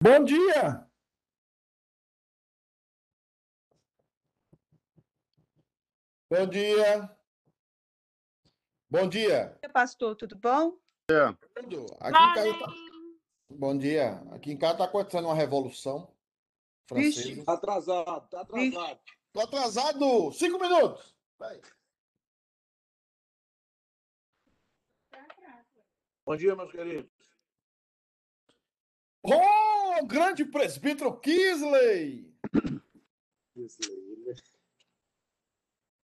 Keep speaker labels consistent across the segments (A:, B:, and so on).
A: Bom dia! Bom dia! Bom dia!
B: Pastor, tudo bom?
A: Tudo. Aqui em casa tá... Bom dia. Aqui em casa está acontecendo uma revolução francesa.
B: Vixe.
C: Tá atrasado, tá atrasado.
A: Tô atrasado! Cinco minutos! Vai.
C: Bom dia, meus queridos.
A: Oh, grande presbítero Kisley!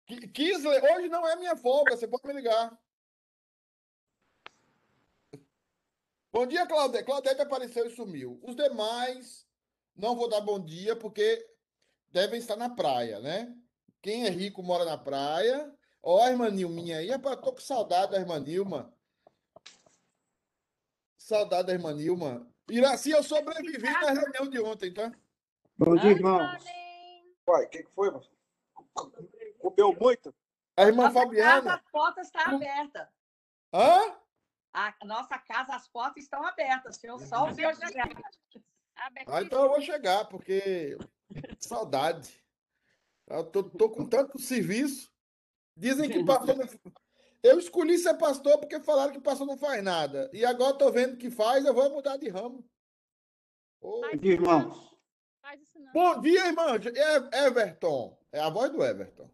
A: Ki- Kisley, hoje não é minha folga, você pode me ligar. Bom dia, Claudete. Claudete apareceu e sumiu. Os demais, não vou dar bom dia, porque devem estar na praia, né? Quem é rico mora na praia. Ó, a irmã Nilminha aí. Rapaz, tô com saudade da irmã Nilma. Saudade da irmã Nilma. Iraci, eu sobrevivi na reunião de ontem, tá?
D: Bom dia, irmãos.
C: Uai, o que, que foi, mano? Comeu muito?
A: A irmã
B: Nossa casa,
A: Fabiana.
B: as portas estão abertas.
A: Hã?
B: A nossa casa, as portas estão abertas. Se eu só o senhor chegar.
A: Ah, então eu vou chegar, porque saudade. Eu tô, tô com tanto serviço. Dizem que não... Eu escolhi ser pastor porque falaram que pastor não faz nada. E agora tô vendo que faz, eu vou mudar de ramo.
D: Dia, irmãos.
A: Bom dia, irmão. É Everton. É a voz do Everton.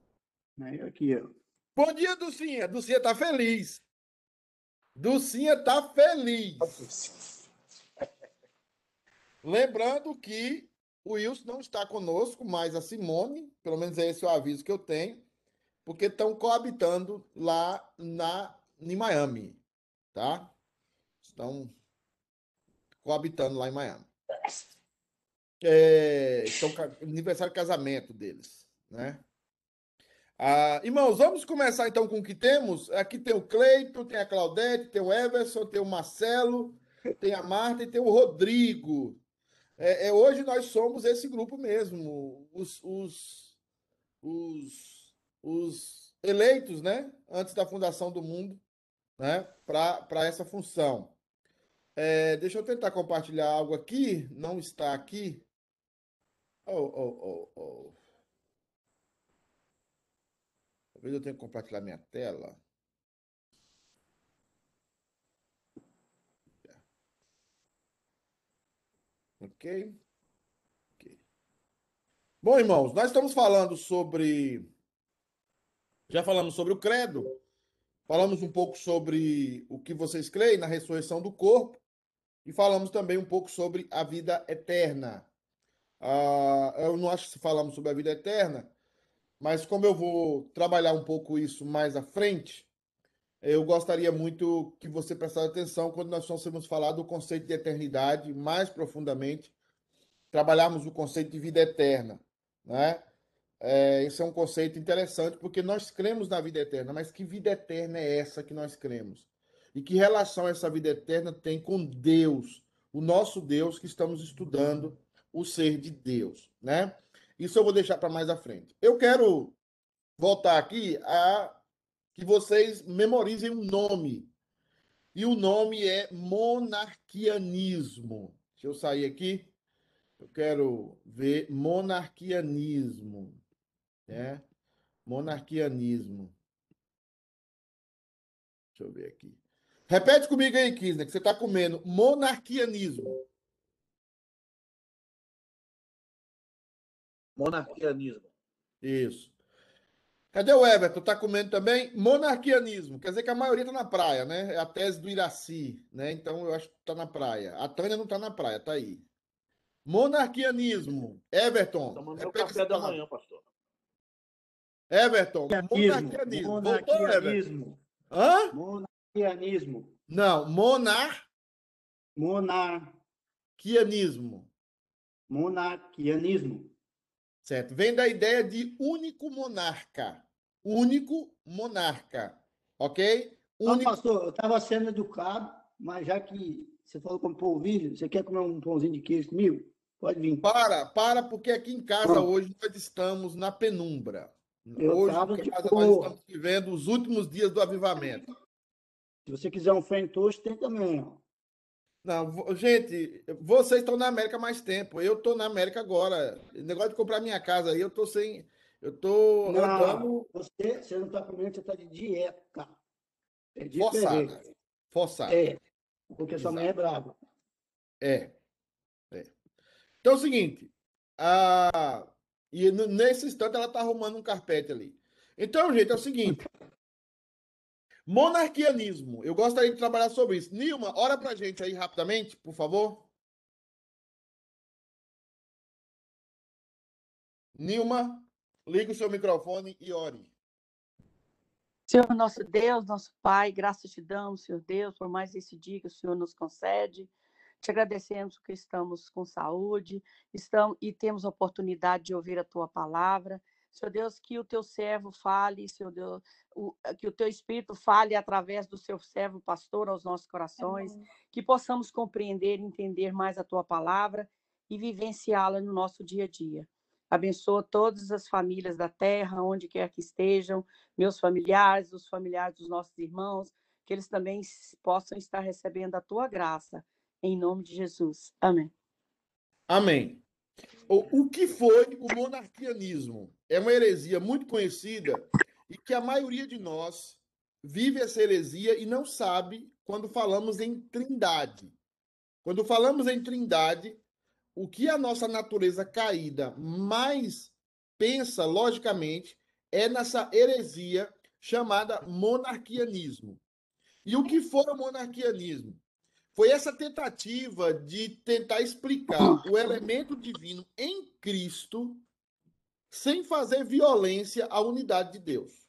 D: Aí, Aqui, ó.
A: Bom dia, Dulcinha. Dulcinha tá feliz. Dulcinha tá feliz. Lembrando que o Wilson não está conosco, mas a Simone, pelo menos é esse o aviso que eu tenho, porque estão coabitando lá na, em Miami, tá? Estão coabitando lá em Miami. É, estão aniversário de casamento deles, né? Ah, irmãos, vamos começar então com o que temos. Aqui tem o Cleito, tem a Claudete, tem o Everson, tem o Marcelo, tem a Marta e tem o Rodrigo. É, é, hoje nós somos esse grupo mesmo, os, os, os, os eleitos, né? Antes da fundação do mundo, né? Para essa função. É, deixa eu tentar compartilhar algo aqui. Não está aqui. Oh, oh, oh, oh. Talvez eu tenha que compartilhar minha tela. Ok? Ok. Bom, irmãos, nós estamos falando sobre. Já falamos sobre o credo, falamos um pouco sobre o que vocês creem na ressurreição do corpo, e falamos também um pouco sobre a vida eterna. Ah, eu não acho que falamos sobre a vida eterna, mas como eu vou trabalhar um pouco isso mais à frente, eu gostaria muito que você prestasse atenção quando nós vamos falar do conceito de eternidade mais profundamente, trabalharmos o conceito de vida eterna, né? É, esse é um conceito interessante porque nós cremos na vida eterna, mas que vida eterna é essa que nós cremos? E que relação essa vida eterna tem com Deus, o nosso Deus que estamos estudando, o ser de Deus, né? Isso eu vou deixar para mais à frente. Eu quero voltar aqui a que vocês memorizem um nome. E o nome é monarquianismo. Deixa eu sair aqui. Eu quero ver monarquianismo, né? Monarquianismo. Deixa eu ver aqui. Repete comigo aí, Kisner, que você está comendo. Monarquianismo.
C: Monarquianismo.
A: Isso. Cadê o Everton? Tá comendo também? Monarquianismo. Quer dizer que a maioria tá na praia, né? É a tese do Iraci, né? Então eu acho que tá na praia. A Tânia não tá na praia, tá aí. Monarquianismo. Everton.
C: Tomando meu café da manhã, pastor.
A: Everton. Monarquianismo. Voltou?
D: Monarquianismo.
A: Hã?
D: Monarquianismo.
A: Não. Monarquianismo.
D: Monar... Monarquianismo.
A: Certo. Vem da ideia de único monarca. Único monarca. Ok?
D: Não,
A: Único.
D: pastor, eu estava sendo educado, mas já que você falou como polvilho, você quer comer um pãozinho de queijo comigo? Pode vir.
A: Para, para, porque aqui em casa
D: Pronto.
A: hoje nós estamos na penumbra.
D: Eu
A: hoje
D: de
A: casa nós estamos vivendo os últimos dias do avivamento.
D: Se você quiser um frentoast, tem também. Ó.
A: Não, gente, vocês estão na América há mais tempo. Eu estou na América agora. O negócio de comprar minha casa aí, eu tô sem. Eu tô
D: Não,
A: andando
D: você, você não está comendo, você está de dieta. É
A: forçada. Forçada.
D: É, porque sua mãe é brava.
A: É. é. Então é o seguinte. A... E nesse instante ela tá arrumando um carpete ali. Então, gente, é o seguinte. Monarquianismo. Eu gostaria de trabalhar sobre isso. Nilma, ora pra gente aí rapidamente, por favor. Nilma, liga o seu microfone e ore.
B: Senhor nosso Deus, nosso Pai, graças te damos, Senhor Deus, por mais esse dia que o Senhor nos concede. Te agradecemos porque estamos com saúde estamos, e temos a oportunidade de ouvir a tua palavra. Senhor Deus, que o teu servo fale, Senhor Deus, o- que o teu Espírito fale através do seu servo pastor aos nossos corações, que possamos compreender e entender mais a tua palavra e vivenciá-la no nosso dia a dia. Abençoa todas as famílias da terra, onde quer que estejam, meus familiares, os familiares dos nossos irmãos, que eles também possam estar recebendo a tua graça, em nome de Jesus. Amém.
A: Amém. O, o que foi o monarquianismo? É uma heresia muito conhecida e que a maioria de nós vive essa heresia e não sabe quando falamos em trindade. Quando falamos em trindade, o que a nossa natureza caída mais pensa logicamente é nessa heresia chamada monarquianismo. E o que foi o monarquianismo? Foi essa tentativa de tentar explicar o elemento divino em Cristo sem fazer violência à unidade de Deus.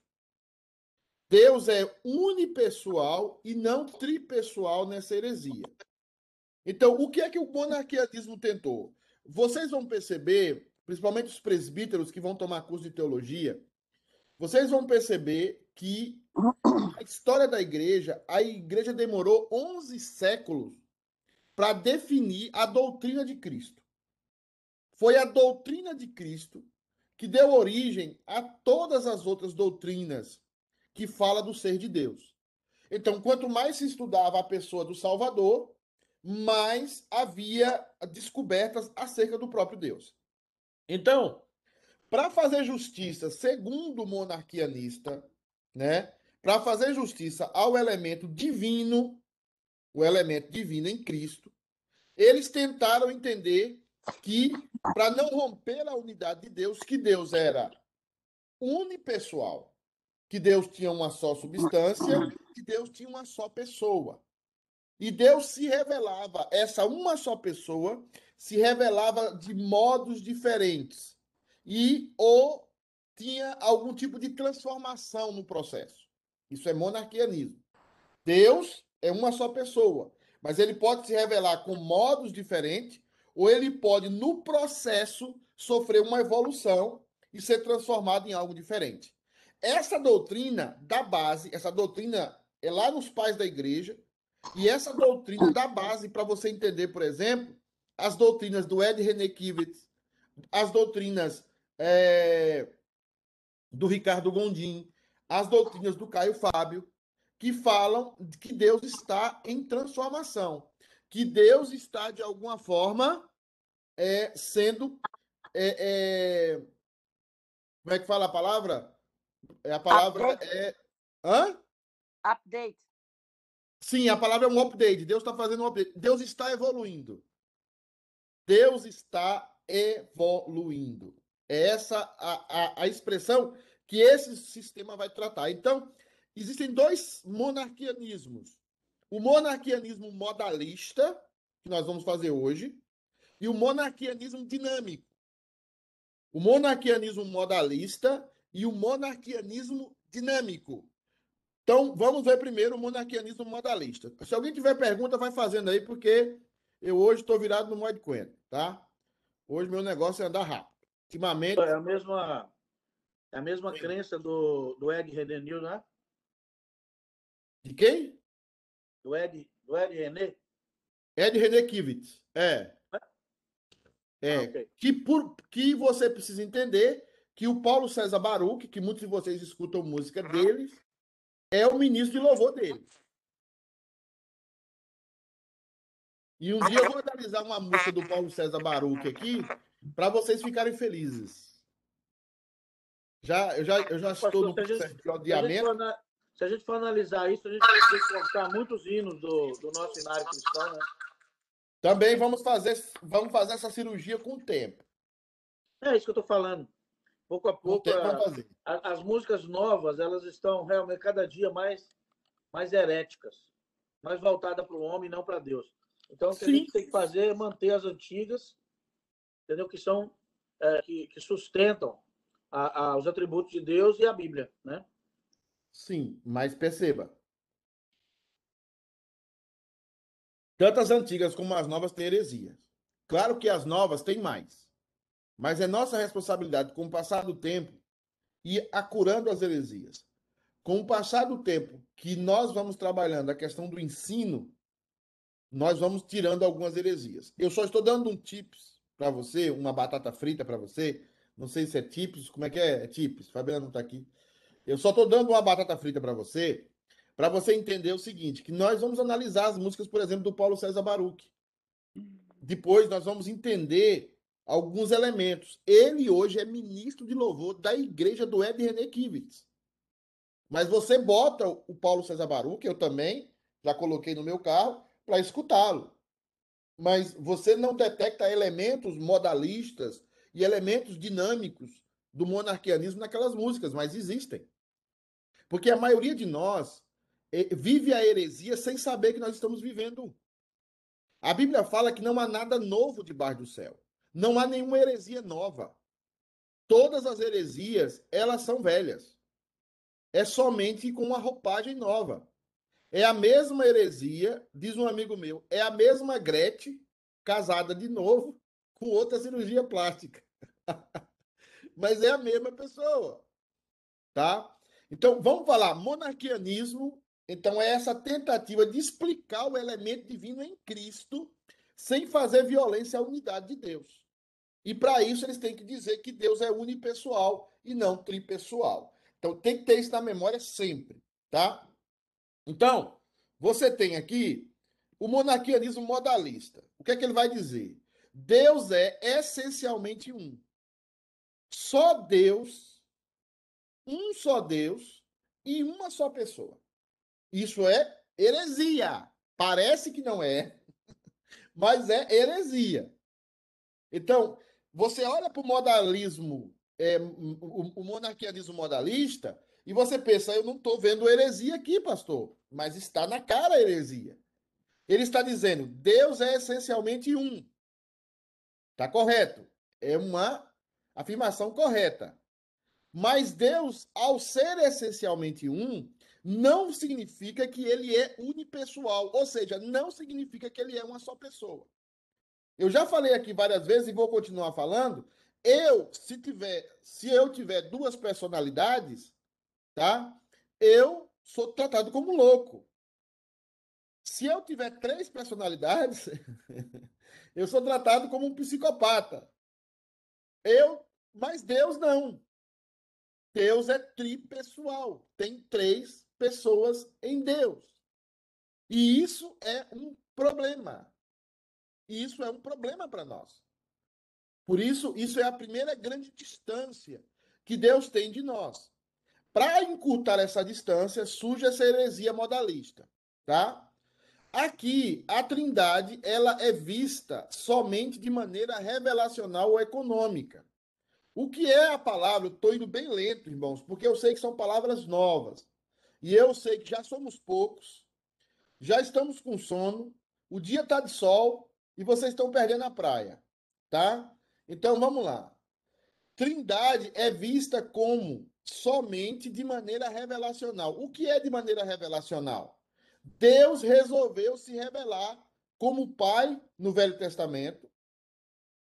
A: Deus é unipessoal e não tripessoal nessa heresia. Então, o que é que o monarquianismo tentou? Vocês vão perceber, principalmente os presbíteros que vão tomar curso de teologia, vocês vão perceber que a história da igreja, a igreja demorou 11 séculos para definir a doutrina de Cristo. Foi a doutrina de Cristo que deu origem a todas as outras doutrinas que fala do ser de Deus. Então, quanto mais se estudava a pessoa do Salvador, mais havia descobertas acerca do próprio Deus. Então, para fazer justiça segundo o monarquianista, né? Para fazer justiça ao elemento divino, o elemento divino em Cristo, eles tentaram entender que para não romper a unidade de Deus, que Deus era unipessoal, que Deus tinha uma só substância, que Deus tinha uma só pessoa. E Deus se revelava, essa uma só pessoa se revelava de modos diferentes. E ou tinha algum tipo de transformação no processo. Isso é monarquianismo. Deus é uma só pessoa, mas ele pode se revelar com modos diferentes, ou ele pode, no processo, sofrer uma evolução e ser transformado em algo diferente. Essa doutrina da base, essa doutrina é lá nos pais da igreja, e essa doutrina dá base para você entender, por exemplo, as doutrinas do Ed René Kivitz, as doutrinas é, do Ricardo Gondim, as doutrinas do Caio Fábio, que falam que Deus está em transformação, que Deus está, de alguma forma, é, sendo. é, é, como é que fala a palavra? É, a palavra
B: Update.
A: é. Hã?
B: Update.
A: Sim, a palavra é um update. Deus está fazendo um update. Deus está evoluindo. Deus está evoluindo. É essa a, a, a expressão que esse sistema vai tratar. Então, existem dois monarquianismos. O monarquianismo modalista, que nós vamos fazer hoje, e o monarquianismo dinâmico. O monarquianismo modalista e o monarquianismo dinâmico. Então, vamos ver primeiro o monarquianismo modalista. Se alguém tiver pergunta, vai fazendo aí, porque eu hoje estou virado no modo coentro, tá? Hoje meu negócio é andar rápido. Ultimamente,
E: É a mesma, é a mesma crença do, do Ed René Nil, né?
A: de quem?
E: Do Ed, do Ed René?
A: Ed René Kivitz. É. É.
E: Ah, ok.
A: Que, por, que você precisa entender que o Paulo César Baruch, que muitos de vocês escutam música dele, é o ministro de louvor dele. E um dia eu vou analisar uma música do Paulo César Baruch aqui, para vocês ficarem felizes. Já, eu já, eu já estou no
E: a
A: processo de
E: Se a, gente
A: odiamento.
E: se a gente for analisar isso, a gente vai ter que contar muitos hinos do, do nosso cenário cristão, né?
A: Também vamos fazer, vamos fazer essa cirurgia com o tempo.
E: É isso que eu estou falando. Pouco a pouco, a- a- as músicas novas, elas estão realmente cada dia mais, mais heréticas, mais voltadas para o homem e não para Deus. Então, o que a
B: Sim.
E: gente tem que fazer é manter as antigas, entendeu? Que são, é, que, que sustentam a- a- os atributos de Deus e a Bíblia, né?
A: Sim, mas perceba. Tanto as antigas como as novas têm heresias. Claro que as novas têm mais. Mas é nossa responsabilidade, com o passar do tempo, ir acurando as heresias. Com o passar do tempo que nós vamos trabalhando a questão do ensino, nós vamos tirando algumas heresias. Eu só estou dando um tips para você, uma batata frita para você. Não sei se é tips, como é que é? É tips. Fabiana não está aqui. Eu só estou dando uma batata frita para você, para você entender o seguinte, que nós vamos analisar as músicas, por exemplo, do Paulo César Baruch. Depois nós vamos entender alguns elementos. Ele hoje é ministro de louvor da igreja do Ed René Kivitz. Mas você bota o Paulo César Baruch, eu também já coloquei no meu carro, para escutá-lo. Mas você não detecta elementos modalistas e elementos dinâmicos do monarquianismo naquelas músicas, mas existem. Porque a maioria de nós eh, vive a heresia sem saber que nós estamos vivendo. A Bíblia fala que não há nada novo debaixo do céu. Não há nenhuma heresia nova. Todas as heresias, elas são velhas. É somente com uma roupagem nova. É a mesma heresia, diz um amigo meu, é a mesma Gretchen casada de novo com outra cirurgia plástica. Mas é a mesma pessoa. Tá? Então, vamos falar, monarquianismo, então é essa tentativa de explicar o elemento divino em Cristo sem fazer violência à unidade de Deus. E para isso eles têm que dizer que Deus é unipessoal e não tripessoal. Então tem que ter isso na memória sempre, tá? Então, você tem aqui o monarquianismo modalista. O que é que ele vai dizer? Deus é essencialmente um. Só Deus, um só Deus e uma só pessoa. Isso é heresia. Parece que não é, mas é heresia. Então, você olha para o modalismo, é, o, o monarquianismo modalista, e você pensa, eu não estou vendo heresia aqui, pastor, mas está na cara a heresia. Ele está dizendo, Deus é essencialmente um. Está correto. É uma afirmação correta. Mas Deus, ao ser essencialmente um, não significa que ele é unipessoal, ou seja, não significa que ele é uma só pessoa. Eu já falei aqui várias vezes e vou continuar falando. Eu, se tiver, se eu tiver duas personalidades, tá? Eu sou tratado como louco. Se eu tiver três personalidades, eu sou tratado como um psicopata. Eu, mas Deus não. Deus é tripessoal. Tem três pessoas em Deus. E isso é um problema. Isso é um problema para nós. Por isso, isso é a primeira grande distância que Deus tem de nós. Para encurtar essa distância, surge essa heresia modalista, tá? Aqui, a Trindade, ela é vista somente de maneira revelacional ou econômica. O que é a palavra? Estou indo bem lento, irmãos, porque eu sei que são palavras novas. E eu sei que já somos poucos, já estamos com sono, o dia está de sol e vocês estão perdendo a praia, tá? Então vamos lá. Trindade é vista como somente de maneira revelacional. O que é de maneira revelacional? Deus resolveu se revelar como Pai no Velho Testamento,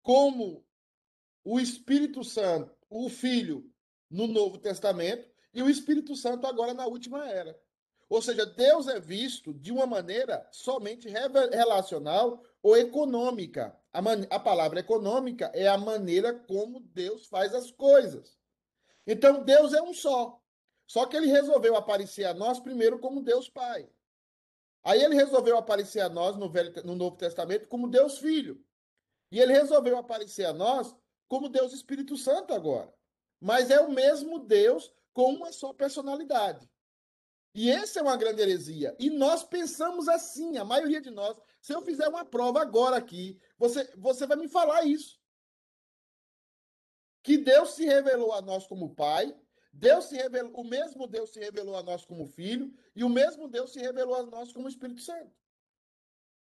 A: como o Espírito Santo, o Filho no Novo Testamento e o Espírito Santo agora na última era. Ou seja, Deus é visto de uma maneira somente relacional ou econômica. A, a palavra econômica é a maneira como Deus faz as coisas. Então, Deus é um só. Só que ele resolveu aparecer a nós primeiro como Deus Pai. Aí ele resolveu aparecer a nós no, Velho, no Novo Testamento como Deus Filho. E ele resolveu aparecer a nós como Deus Espírito Santo agora. Mas é o mesmo Deus com uma só personalidade. E essa é uma grande heresia. E nós pensamos assim, a maioria de nós. Se eu fizer uma prova agora aqui, você, você vai me falar isso. Que Deus se revelou a nós como Pai, Deus se revelou, o mesmo Deus se revelou a nós como Filho, e o mesmo Deus se revelou a nós como Espírito Santo.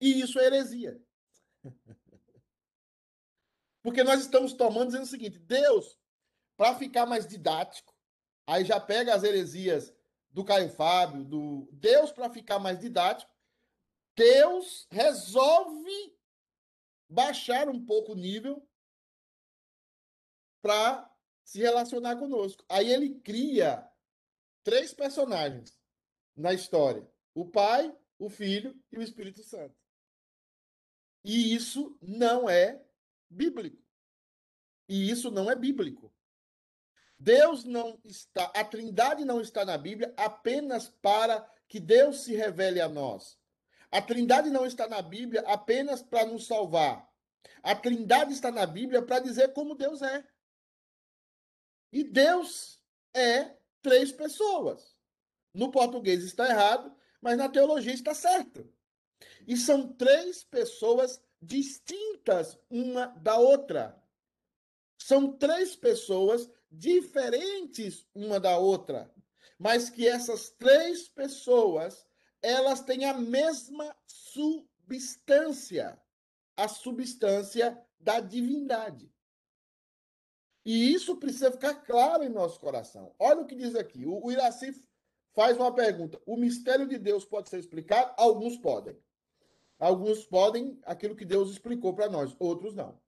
A: E isso é heresia. Porque nós estamos tomando dizendo o seguinte: Deus, para ficar mais didático, aí já pega as heresias do Caio Fábio, do Deus, para ficar mais didático, Deus resolve baixar um pouco o nível para se relacionar conosco. Aí ele cria três personagens na história: o Pai, o Filho e o Espírito Santo. E isso não é bíblico. E isso não é bíblico. Deus não está, a Trindade não está na Bíblia apenas para que Deus se revele a nós. A Trindade não está na Bíblia apenas para nos salvar. A Trindade está na Bíblia para dizer como Deus é. E Deus é três pessoas. No português está errado, mas na teologia está certo. E são três pessoas distintas uma da outra. São três pessoas diferentes uma da outra, mas que essas três pessoas, elas têm a mesma substância, a substância da divindade. E isso precisa ficar claro em nosso coração. Olha o que diz aqui. O, o Iraci faz uma pergunta. O mistério de Deus pode ser explicado? Alguns podem. Alguns podem aquilo que Deus explicou para nós, outros não.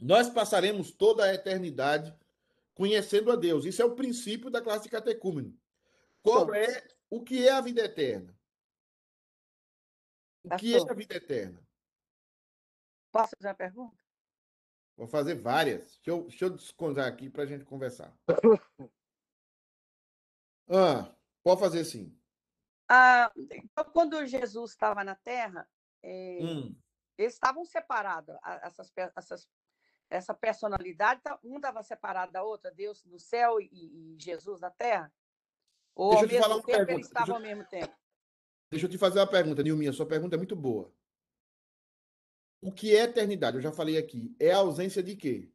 A: Nós passaremos toda a eternidade conhecendo a Deus. Isso é o princípio da classe de catecúmeno. Qual é o que é a vida eterna? O que é a vida eterna?
B: Posso fazer uma pergunta?
A: Vou fazer várias. Deixa eu, deixa eu descontar aqui para a gente conversar. Ah, pode fazer sim.
B: Ah, então, quando Jesus estava na Terra, é,
A: Hum,
B: eles estavam separados, essas, essas, essa personalidade, tá- um estava separado da outra, Deus no céu e, e Jesus na Terra? Ou
A: Deixa
B: ao
A: eu te
B: mesmo
A: uma
B: tempo eles estavam
A: deixa
B: ao mesmo tempo?
A: deixa eu te fazer uma pergunta, Nilminha. Sua pergunta é muito boa. O que é eternidade? Eu já falei aqui. É a ausência de quê?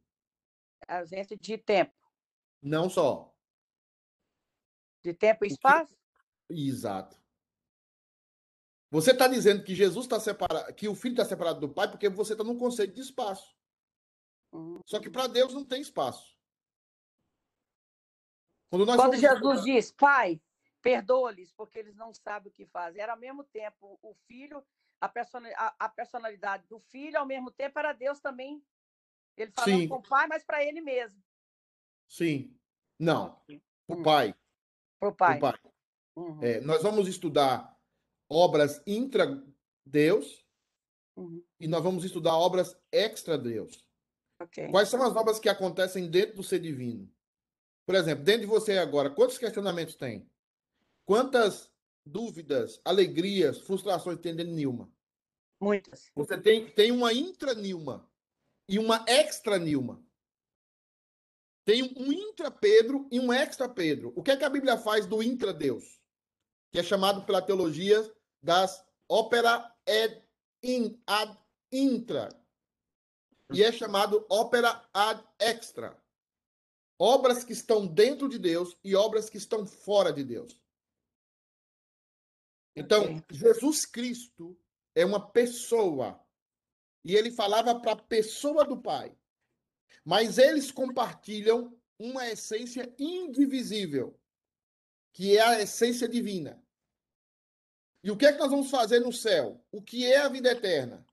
B: A ausência de tempo.
A: Não só.
B: De tempo e
A: que-
B: espaço?
A: Exato. Você está dizendo que Jesus está separado, que o filho está separado do pai, porque você está num conceito de espaço.
B: Uhum.
A: Só que para Deus não tem espaço. Quando
B: Quando Jesus diz, Pai, perdoa-lhes, porque eles não sabem o que fazem. Era ao mesmo tempo o filho, a, persona- a- a personalidade do filho, ao mesmo tempo era Deus também. Ele falando
A: Sim.
B: com o pai, mas para ele mesmo.
A: Sim. Não. O
B: Hum.
A: pai.
B: Para o
A: O
B: pai.
A: pai.
B: Uhum,
A: É, nós vamos estudar obras intra-Deus
B: uhum,
A: e nós vamos estudar obras extra-Deus.
B: ok.
A: Quais são as obras que acontecem dentro do ser divino? Por exemplo, dentro de você agora, quantos questionamentos tem? Quantas dúvidas, alegrias, frustrações tem dentro de Nilma?
B: Muitas.
A: Você tem, tem uma intra-Nilma e uma extra-Nilma. Tem um intra-Pedro e um extra-Pedro. O que é que a Bíblia faz do intra-Deus? Que é chamado pela teologia das ópera in, ad intra. E é chamado ópera ad extra. Obras que estão dentro de Deus e obras que estão fora de Deus. Então. Jesus Cristo é uma pessoa. E ele falava para a pessoa do Pai. Mas eles compartilham uma essência indivisível, que é a essência divina. E o que é que nós vamos fazer no céu? O que é a vida eterna?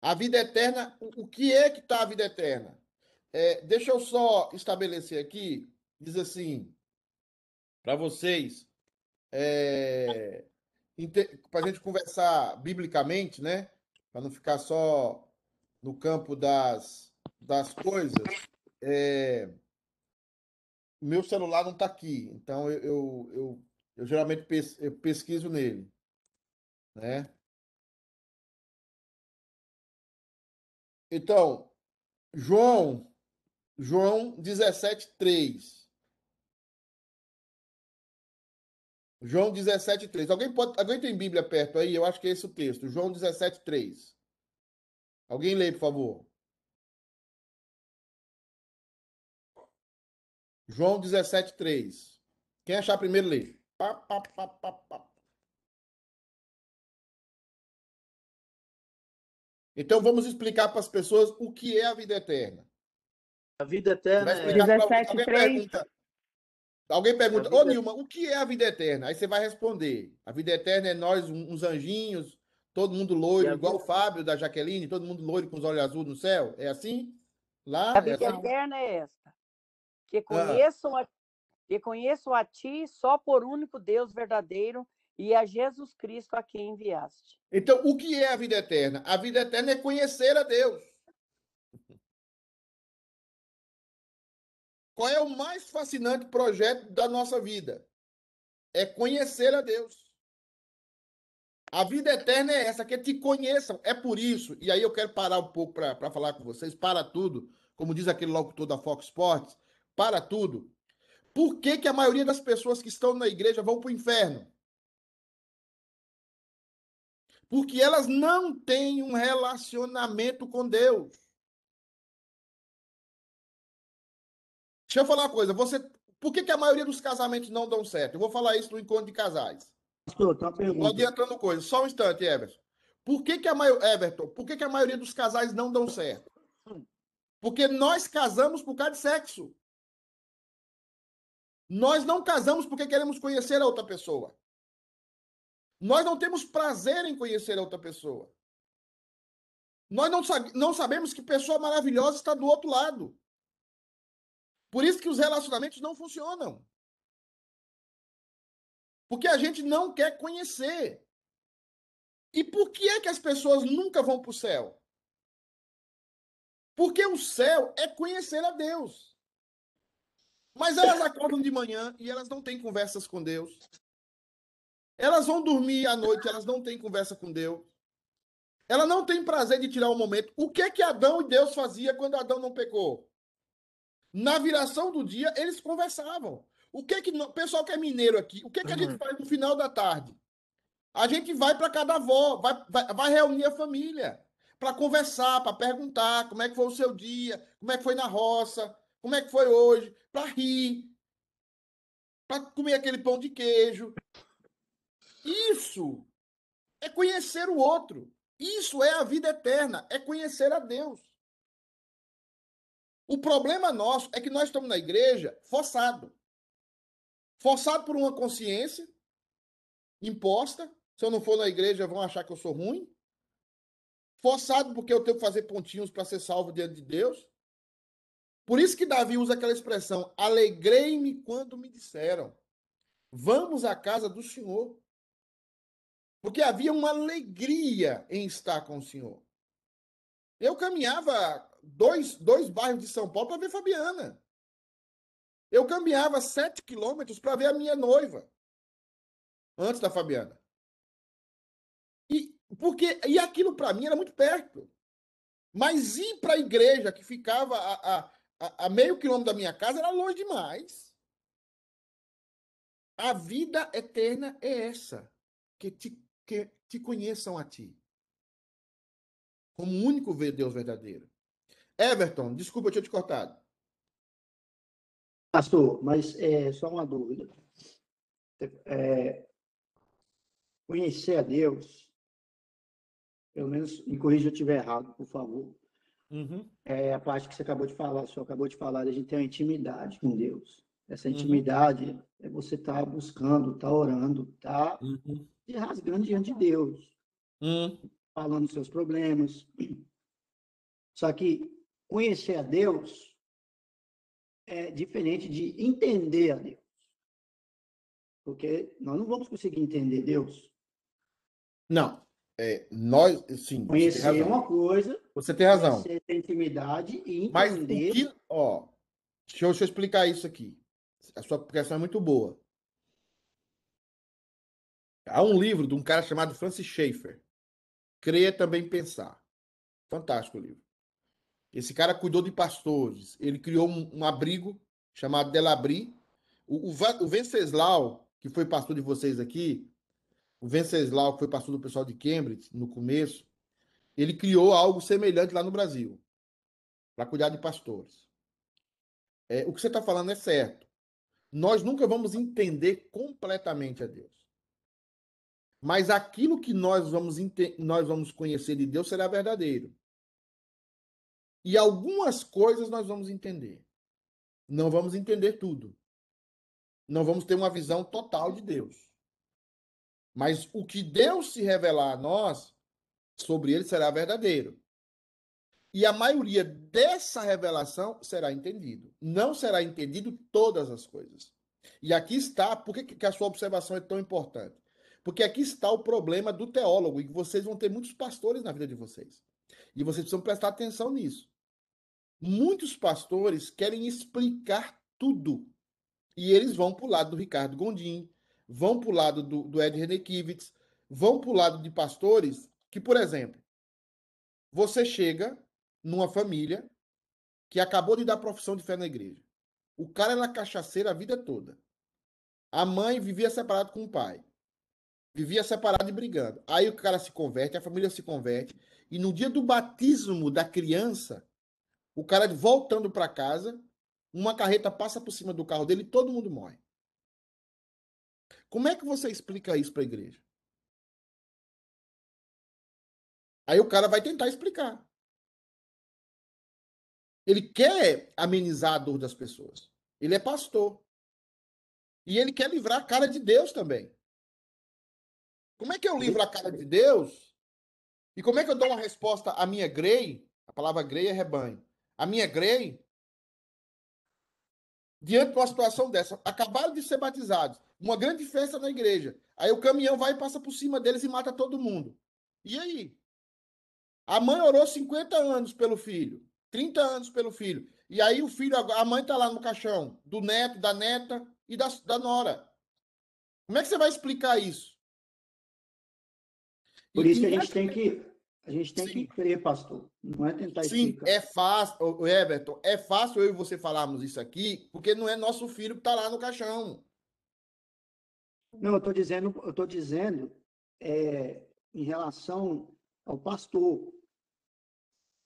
A: A vida eterna, o o que é que está a vida eterna? É, deixa eu só estabelecer aqui, diz assim, para vocês, é, para a gente conversar biblicamente, né? Para não ficar só no campo das, das coisas. É, meu celular não está aqui, então eu, eu, eu, Eu geralmente pes- eu pesquiso nele, né? Então, João, João 17:3. João 17:3. Alguém pode, alguém tem Bíblia perto aí? Eu acho que é esse o texto. João 17:3. Alguém lê, por favor. João 17:3. Quem achar primeiro lê. Pá, pá, pá, pá, pá. Então vamos explicar para as pessoas o que é a vida eterna.
E: A vida eterna é
A: explicar pra-
F: 17,
A: alguém
F: 3.
A: pergunta, alguém pergunta,
E: A
A: ô
E: vida-
A: Nilma, o que é a vida eterna? Aí você vai responder. A vida eterna é nós, uns anjinhos, todo mundo loiro, igual o Fábio da Jaqueline, todo mundo loiro com os olhos azuis no céu. É assim? Lá?
B: A
A: É
B: vida
A: assim?
B: eterna é esta. Que
A: Ah.
B: conheçam, a, que conheçam a ti só por único Deus verdadeiro e a Jesus Cristo a quem enviaste.
A: Então, o que é a vida eterna? A vida eterna é conhecer a Deus. Qual é o mais fascinante projeto da nossa vida? É conhecer a Deus. A vida eterna é essa, que te conheçam. É por isso, e aí eu quero parar um pouco para falar com vocês, para tudo, como diz aquele locutor da Fox Sports, para tudo. Por que, que a maioria das pessoas que estão na igreja vão para o inferno? Porque elas não têm um relacionamento com Deus. Deixa eu falar uma coisa. Você, por que, que a maioria dos casamentos não dão certo? Eu vou falar isso no encontro de casais.
D: Pastor,
A: Não adiantando coisa. Só um instante, Everton. Por que, que a maio... Everton, por que, que a maioria dos casais não dão certo? Porque nós casamos por causa de sexo. Nós não casamos porque queremos conhecer a outra pessoa. Nós não temos prazer em conhecer a outra pessoa. Nós não, não sabemos que pessoa maravilhosa está do outro lado. Por isso que os relacionamentos não funcionam. Porque a gente não quer conhecer. E por que é que as pessoas nunca vão para o céu? Porque o céu é conhecer a Deus. Mas elas acordam de manhã e elas não têm conversas com Deus. Elas vão dormir à noite, elas não têm conversa com Deus. Ela não tem prazer de tirar o momento. O que que Adão e Deus fazia quando Adão não pecou? Na viração do dia, eles conversavam. O que que o pessoal que é mineiro aqui, o que que a gente faz no final da tarde? A gente vai para cada avó, vai, vai, vai reunir a família para conversar, para perguntar como é que foi o seu dia, como é que foi na roça, como é que foi hoje, para rir, para comer aquele pão de queijo. Isso é conhecer o outro. Isso é a vida eterna, é conhecer a Deus. O problema nosso é que nós estamos na igreja forçado. Forçado por uma consciência imposta. Se eu não for na igreja, vão achar que eu sou ruim. Forçado porque eu tenho que fazer pontinhos para ser salvo diante de Deus. Por isso que Davi usa aquela expressão: alegrei-me quando me disseram, vamos à casa do Senhor. Porque havia uma alegria em estar com o Senhor. Eu caminhava dois, dois bairros de São Paulo para ver Fabiana. Eu caminhava sete quilômetros para ver a minha noiva. Antes da Fabiana. E, porque, e aquilo para mim era muito perto. Mas ir para a igreja, que ficava a, a, a, meio quilômetro da minha casa, era longe demais. A vida eterna é essa. Que te, que te conheçam a ti. Como o único Deus verdadeiro. Everton, desculpa, eu tinha te cortado.
D: Pastor, mas é só uma dúvida. É, conhecer a Deus, pelo menos me corrija se eu estiver errado, por favor.
A: Uhum.
D: É a parte que você acabou de falar, o senhor acabou de falar, a gente tem uma intimidade com Deus. Essa
A: Uhum.
D: intimidade é você estar buscando, estar orando, estar
A: Uhum.
D: se rasgando diante de Deus,
A: Uhum.
D: falando dos seus problemas. Só que conhecer a Deus é diferente de entender a Deus. Porque nós não vamos conseguir entender Deus.
A: Não. É, nós, sim,
D: Conhecer é uma coisa,
A: Você tem razão.
D: conhecer intimidade e
A: Mas o
D: entender.
A: que. Ó, deixa eu, deixa eu explicar isso aqui. A sua questão é muito boa. Há um livro de um cara chamado Francis Schaeffer. Crer é também pensar. Fantástico o livro. Esse cara cuidou de pastores. Ele criou um, um abrigo chamado Delabri. O, o, o Venceslau, que foi pastor de vocês aqui, o Venceslau, que foi pastor do pessoal de Cambridge no começo, ele criou algo semelhante lá no Brasil, para cuidar de pastores. É, o que você está falando é certo. Nós nunca vamos entender completamente a Deus. Mas aquilo que nós vamos, nós vamos conhecer de Deus será verdadeiro. E algumas coisas nós vamos entender. Não vamos entender tudo. Não vamos ter uma visão total de Deus. Mas o que Deus se revelar a nós, sobre ele será verdadeiro. E a maioria dessa revelação será entendido. Não será entendido todas as coisas. E aqui está, por que, que a sua observação é tão importante? Porque aqui está o problema do teólogo, e vocês vão ter muitos pastores na vida de vocês. E vocês precisam prestar atenção nisso. Muitos pastores querem explicar tudo. E eles vão para o lado do Ricardo Gondim, vão para o lado do, do Ed Renekiewicz, vão para o lado de pastores que, por exemplo, você chega numa família que acabou de dar profissão de fé na igreja. O cara era cachaceiro a vida toda. A mãe vivia separado com o pai. Vivia separado e brigando. Aí o cara se converte, a família se converte. E no dia do batismo da criança, o cara voltando para casa, uma carreta passa por cima do carro dele e todo mundo morre. Como é que você explica isso para a igreja? Aí o cara vai tentar explicar. Ele quer amenizar a dor das pessoas. Ele é pastor. E ele quer livrar a cara de Deus também. Como é que eu livro a cara de Deus? E como é que eu dou uma resposta à minha grei? A palavra grei é rebanho. A minha grei, diante de uma situação dessa, acabaram de ser batizados, uma grande festa na igreja. Aí o caminhão vai e passa por cima deles e mata todo mundo. E aí? A mãe orou 50 anos pelo filho. 30 anos pelo filho. E aí o filho, a mãe está lá no caixão, do neto, da neta e da, da nora. Como é que você vai explicar isso?
D: Por isso que a gente tem que a gente tem Sim. que crer, pastor. Não é tentar
A: Sim, explicar. é fácil, Everton, é fácil eu e você falarmos isso aqui, porque não é nosso filho que está lá no caixão.
D: Não, eu estou dizendo, eu estou dizendo é, em relação ao pastor.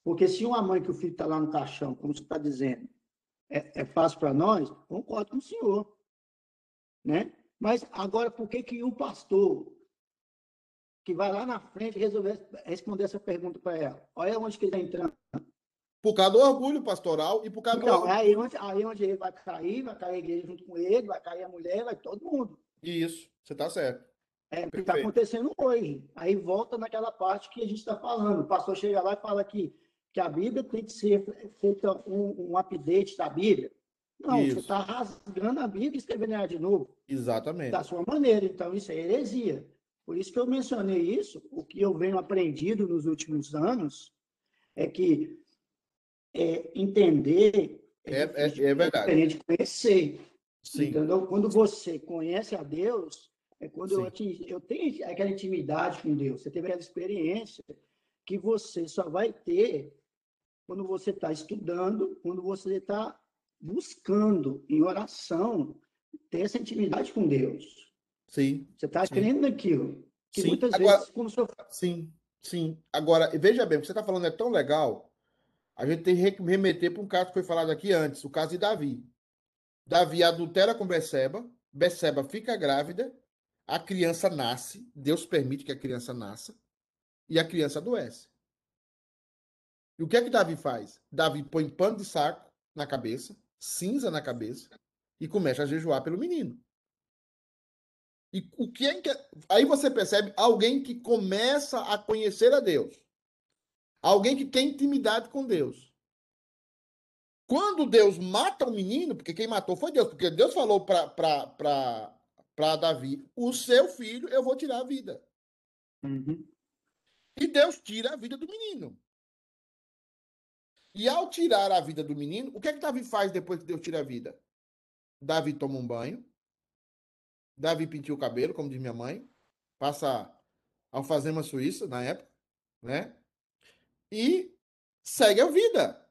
D: Porque se uma mãe que o filho está lá no caixão, como você está dizendo, é, é fácil para nós, concordo com o senhor. Né? Mas agora, por que, que o pastor que vai lá na frente resolver responder essa pergunta para ela? Olha onde que ele está entrando.
A: Por causa do orgulho pastoral e por causa
D: então,
A: do
D: aí onde, aí onde ele vai cair, vai cair a igreja junto com ele, vai cair a mulher, vai todo mundo.
A: Isso, você está certo.
D: É o que está acontecendo hoje. Aí volta naquela parte que a gente está falando. O pastor chega lá e fala que que a Bíblia tem que ser feita um, um update da Bíblia. Não, isso. você está rasgando a Bíblia e escrevendo ela de novo.
A: Exatamente.
D: Da sua maneira. Então, isso é heresia. Por isso que eu mencionei isso. O que eu venho aprendido nos últimos anos é que é, entender
A: é, é, é, é verdade.
D: É diferente de conhecer. Sim. Entendeu? Quando você conhece a Deus, é quando eu, eu tenho aquela intimidade com Deus. Você teve aquela experiência que você só vai ter quando você está estudando, quando você está buscando em oração ter essa intimidade com Deus.
A: Sim.
D: Você está crendo naquilo. Que
A: sim.
D: muitas
A: Agora,
D: vezes, como senhor...
A: Sim, sim. Agora, veja bem, o que você está falando é tão legal, a gente tem que remeter para um caso que foi falado aqui antes, o caso de Davi. Davi adultera com Beceba, Beceba fica grávida, a criança nasce, Deus permite que a criança nasça, e a criança adoece. E o que é que Davi faz? Davi põe pano de saco na cabeça, cinza na cabeça, e começa a jejuar pelo menino. E o que é que. Aí você percebe alguém que começa a conhecer a Deus. Alguém que tem intimidade com Deus. Quando Deus mata o menino, porque quem matou foi Deus, porque Deus falou para Davi: o seu filho eu vou tirar a vida.
D: Uhum.
A: E Deus tira a vida do menino. E ao tirar a vida do menino, o que é que Davi faz depois que Deus tira a vida? Davi toma um banho. Davi pintou o cabelo, como diz minha mãe. passa alfazema suíça na época, né? E segue a vida.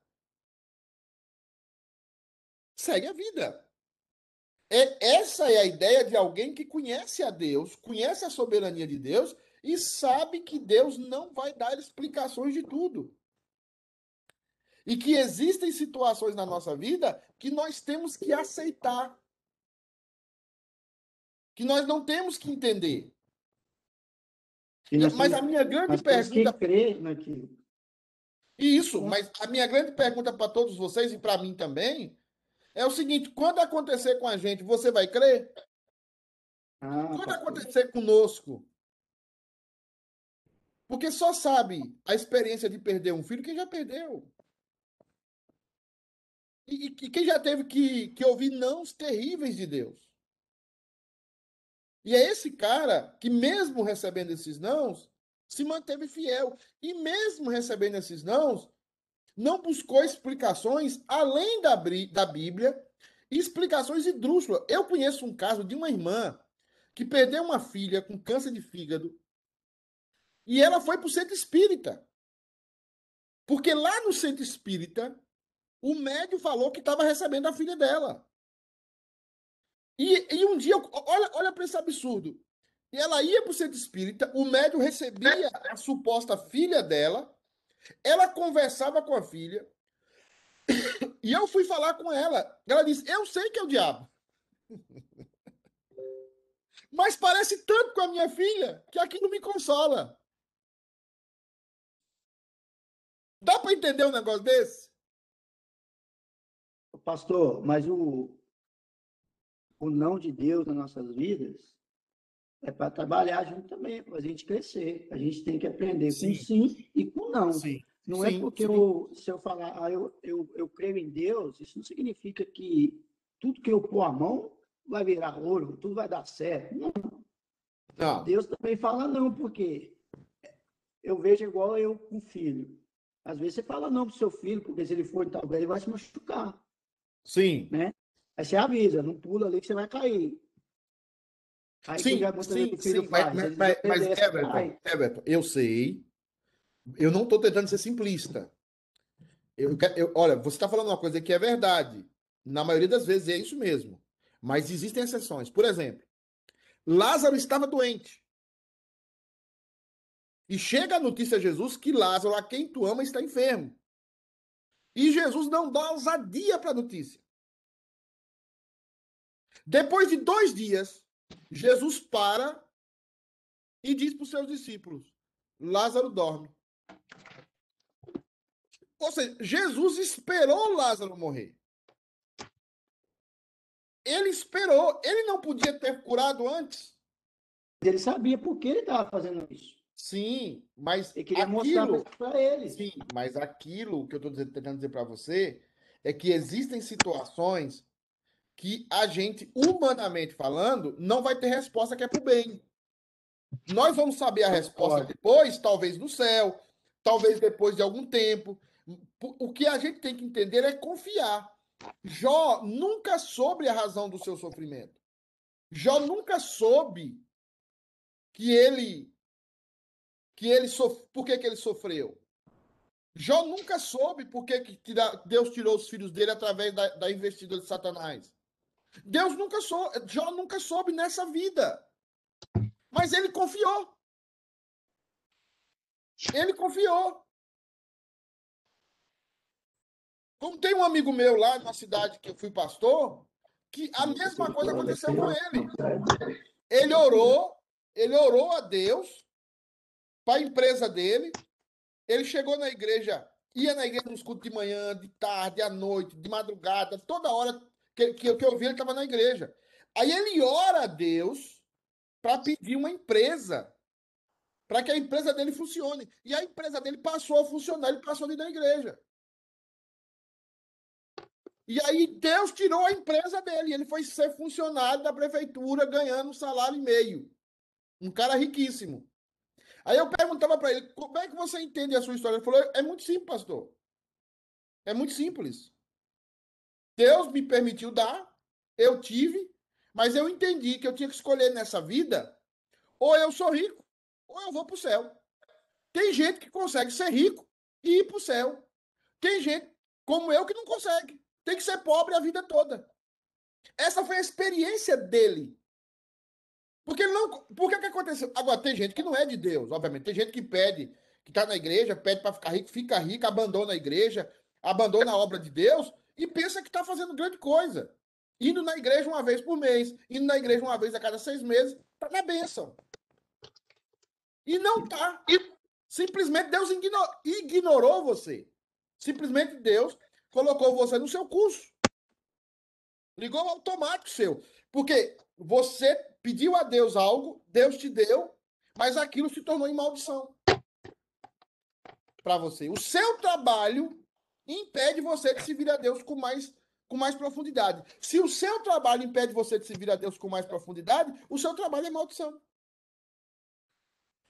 A: Segue a vida. É, essa é a ideia de alguém que conhece a Deus, conhece a soberania de Deus e sabe que Deus não vai dar explicações de tudo. E que existem situações na nossa vida que nós temos que aceitar. Que nós não temos que entender. Mas a minha grande pergunta.
D: Crer naquilo.
A: Isso, mas a minha grande pergunta para todos vocês e para mim também é o seguinte: quando acontecer com a gente, você vai crer?
D: Ah,
A: quando
D: tá.
A: acontecer conosco? Porque só sabe a experiência de perder um filho quem já perdeu. E, e quem já teve que, que ouvir nãos terríveis de Deus. E é esse cara que, mesmo recebendo esses nãos, se manteve fiel. E mesmo recebendo esses nãos, não buscou explicações além da, da Bíblia, explicações esdrúxulas. Eu conheço um caso de uma irmã que perdeu uma filha com câncer de fígado e ela foi para o centro espírita. Porque lá no centro espírita, o médico falou que estava recebendo a filha dela. E, e um dia, olha, olha para esse absurdo. E ela ia para o centro espírita, o médico recebia a suposta filha dela, ela conversava com a filha, e eu fui falar com ela. Ela disse: Eu sei que é o diabo. Mas parece tanto com a minha filha que aquilo me consola. Dá para entender um negócio desse?
D: Pastor, mas o, o não de Deus nas nossas vidas é para trabalhar junto também, para a gente crescer. A gente tem que aprender sim. com sim e com não.
A: Sim.
D: Não
A: sim,
D: é porque eu, se eu falar, ah, eu, eu, eu creio em Deus, isso não significa que tudo que eu pôr a mão vai virar ouro, tudo vai dar certo. Não.
A: não.
D: Deus também fala não, porque eu vejo igual eu com filho. Às vezes você fala não pro seu filho, porque se ele for tal ele vai se machucar.
A: Sim.
D: Né? Aí você avisa, não pula ali que você vai cair.
A: Aí sim, sim, sim. Mas, mas, mas, mas Everton, Everton, eu sei. Eu não estou tentando ser simplista. Eu, eu, olha, você está falando uma coisa que é verdade. Na maioria das vezes é isso mesmo. Mas existem exceções. Por exemplo, Lázaro estava doente. E chega a notícia a Jesus que Lázaro, a quem tu ama, está enfermo. E Jesus não dá ousadia para a notícia. Depois de dois dias, Jesus para e diz para os seus discípulos: Lázaro dorme. Ou seja, Jesus esperou Lázaro morrer. Ele esperou. Ele não podia ter curado antes.
D: Ele sabia por que ele estava fazendo isso.
A: Sim, mas
D: ele queria
A: aquilo,
D: mostrar para ele.
A: Sim, mas aquilo que eu estou tentando dizer para você é que existem situações que a gente, humanamente falando, não vai ter resposta que é para o bem. Nós vamos saber a resposta depois, talvez no céu, talvez depois de algum tempo. O que a gente tem que entender é confiar. Jó nunca soube a razão do seu sofrimento. Jó nunca soube que ele que ele sof... por que, que ele sofreu. Jó nunca soube por que, que Deus tirou os filhos dele através da, da investida de Satanás. Deus nunca soube, Jó nunca soube nessa vida. Mas ele confiou. Ele confiou. Como tem um amigo meu lá na cidade que eu fui pastor, que a mesma coisa aconteceu com ele. Ele orou, ele orou a Deus para a empresa dele. Ele chegou na igreja, ia na igreja nos cultos de manhã, de tarde, à noite, de madrugada, toda hora que, que, que eu vi, ele estava na igreja. Aí ele ora a Deus para pedir uma empresa, para que a empresa dele funcione. E a empresa dele passou a funcionar, ele passou ali na igreja. E aí Deus tirou a empresa dele, ele foi ser funcionário da prefeitura, ganhando um salário e meio. Um cara riquíssimo. Aí eu perguntava para ele, como é que você entende a sua história? Ele falou, é muito simples, pastor. É muito simples. Deus me permitiu dar, eu tive, mas eu entendi que eu tinha que escolher nessa vida ou eu sou rico, ou eu vou para o céu. Tem gente que consegue ser rico e ir para o céu. Tem gente como eu que não consegue. Tem que ser pobre a vida toda. Essa foi a experiência dele. Porque não. Por que, que aconteceu? Agora, tem gente que não é de Deus, obviamente. Tem gente que pede, que está na igreja, pede para ficar rico, fica rico, abandona a igreja, abandona a obra de Deus e pensa que está fazendo grande coisa. Indo na igreja uma vez por mês, indo na igreja uma vez a cada seis meses, está na bênção. E não está. Simplesmente Deus ignorou você. Simplesmente Deus colocou você no seu curso. Ligou automático seu. Porque você pediu a Deus algo, Deus te deu, mas aquilo se tornou em maldição para você. O seu trabalho impede você de se vir a Deus com mais, com mais profundidade. Se o seu trabalho impede você de se vir a Deus com mais profundidade, o seu trabalho é maldição.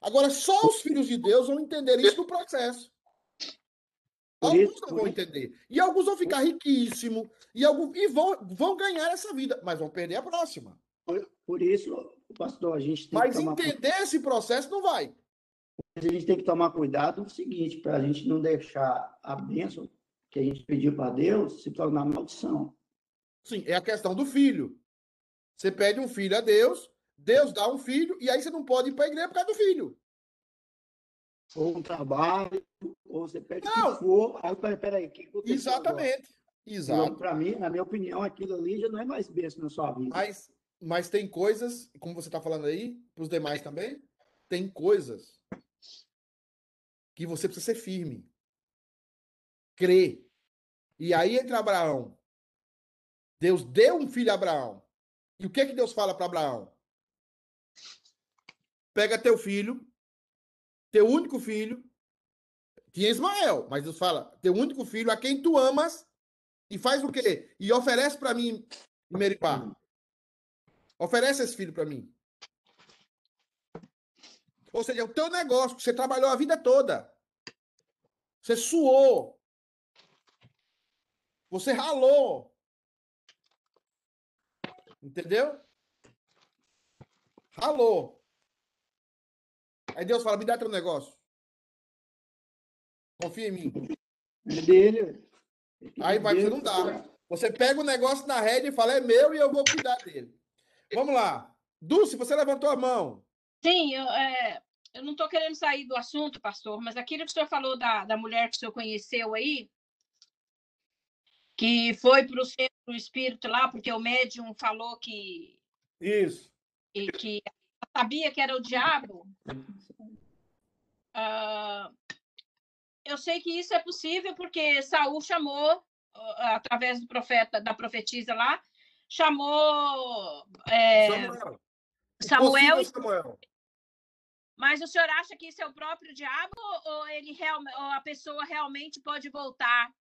A: Agora, só os filhos de Deus vão entender isso no processo. Alguns não vão entender. E alguns vão ficar riquíssimos. E, alguns, e vão, vão ganhar essa vida, mas vão perder a próxima.
D: Por, isso, pastor, a gente tem
A: mas
D: que
A: tomar... entender esse processo não vai.
D: A gente tem que tomar cuidado no seguinte, para a gente não deixar a bênção que a gente pediu para Deus se tornar maldição.
A: Sim, é a questão do filho. Você pede um filho a Deus, Deus dá um filho, e aí você não pode ir para a igreja por causa do filho.
D: Ou um trabalho, ou você pede o que for. Aí, peraí, o que
A: Exatamente. Exato.
D: Para mim, na minha opinião, aquilo ali já não é mais bênção na sua vida.
A: Mas, mas tem coisas, como você está falando aí, para os demais também, tem coisas que você precisa ser firme. Crer. E aí entra Abraão. Deus deu um filho a Abraão. E o que que Deus fala para Abraão? Pega teu filho, teu único filho, tinha Ismael, mas Deus fala, teu único filho, a quem tu amas, e faz o quê? E oferece para mim em. Oferece esse filho para mim. Ou seja, o teu negócio, que você trabalhou a vida toda. Você suou. Você ralou. Entendeu? Ralou. Aí Deus fala: me dá teu negócio. Confia em mim.
D: É dele.
A: Aí vai dizer, não dá. Você pega o negócio na rede e fala: é meu e eu vou cuidar dele. Vamos lá. Dulce, você levantou a mão.
F: Sim, eu, é, eu não estou querendo sair do assunto, pastor, mas aquilo que o senhor falou da, da mulher que o senhor conheceu aí, que foi para o centro espírito lá, porque o médium falou que.
A: Isso.
F: E, que sabia que era o diabo. Uh, eu sei que isso é possível porque Saul chamou, através do profeta, da profetisa lá, chamou é, Samuel. Samuel, Samuel. Mas o senhor acha que isso é o próprio diabo ou ele real, ou a pessoa realmente pode voltar?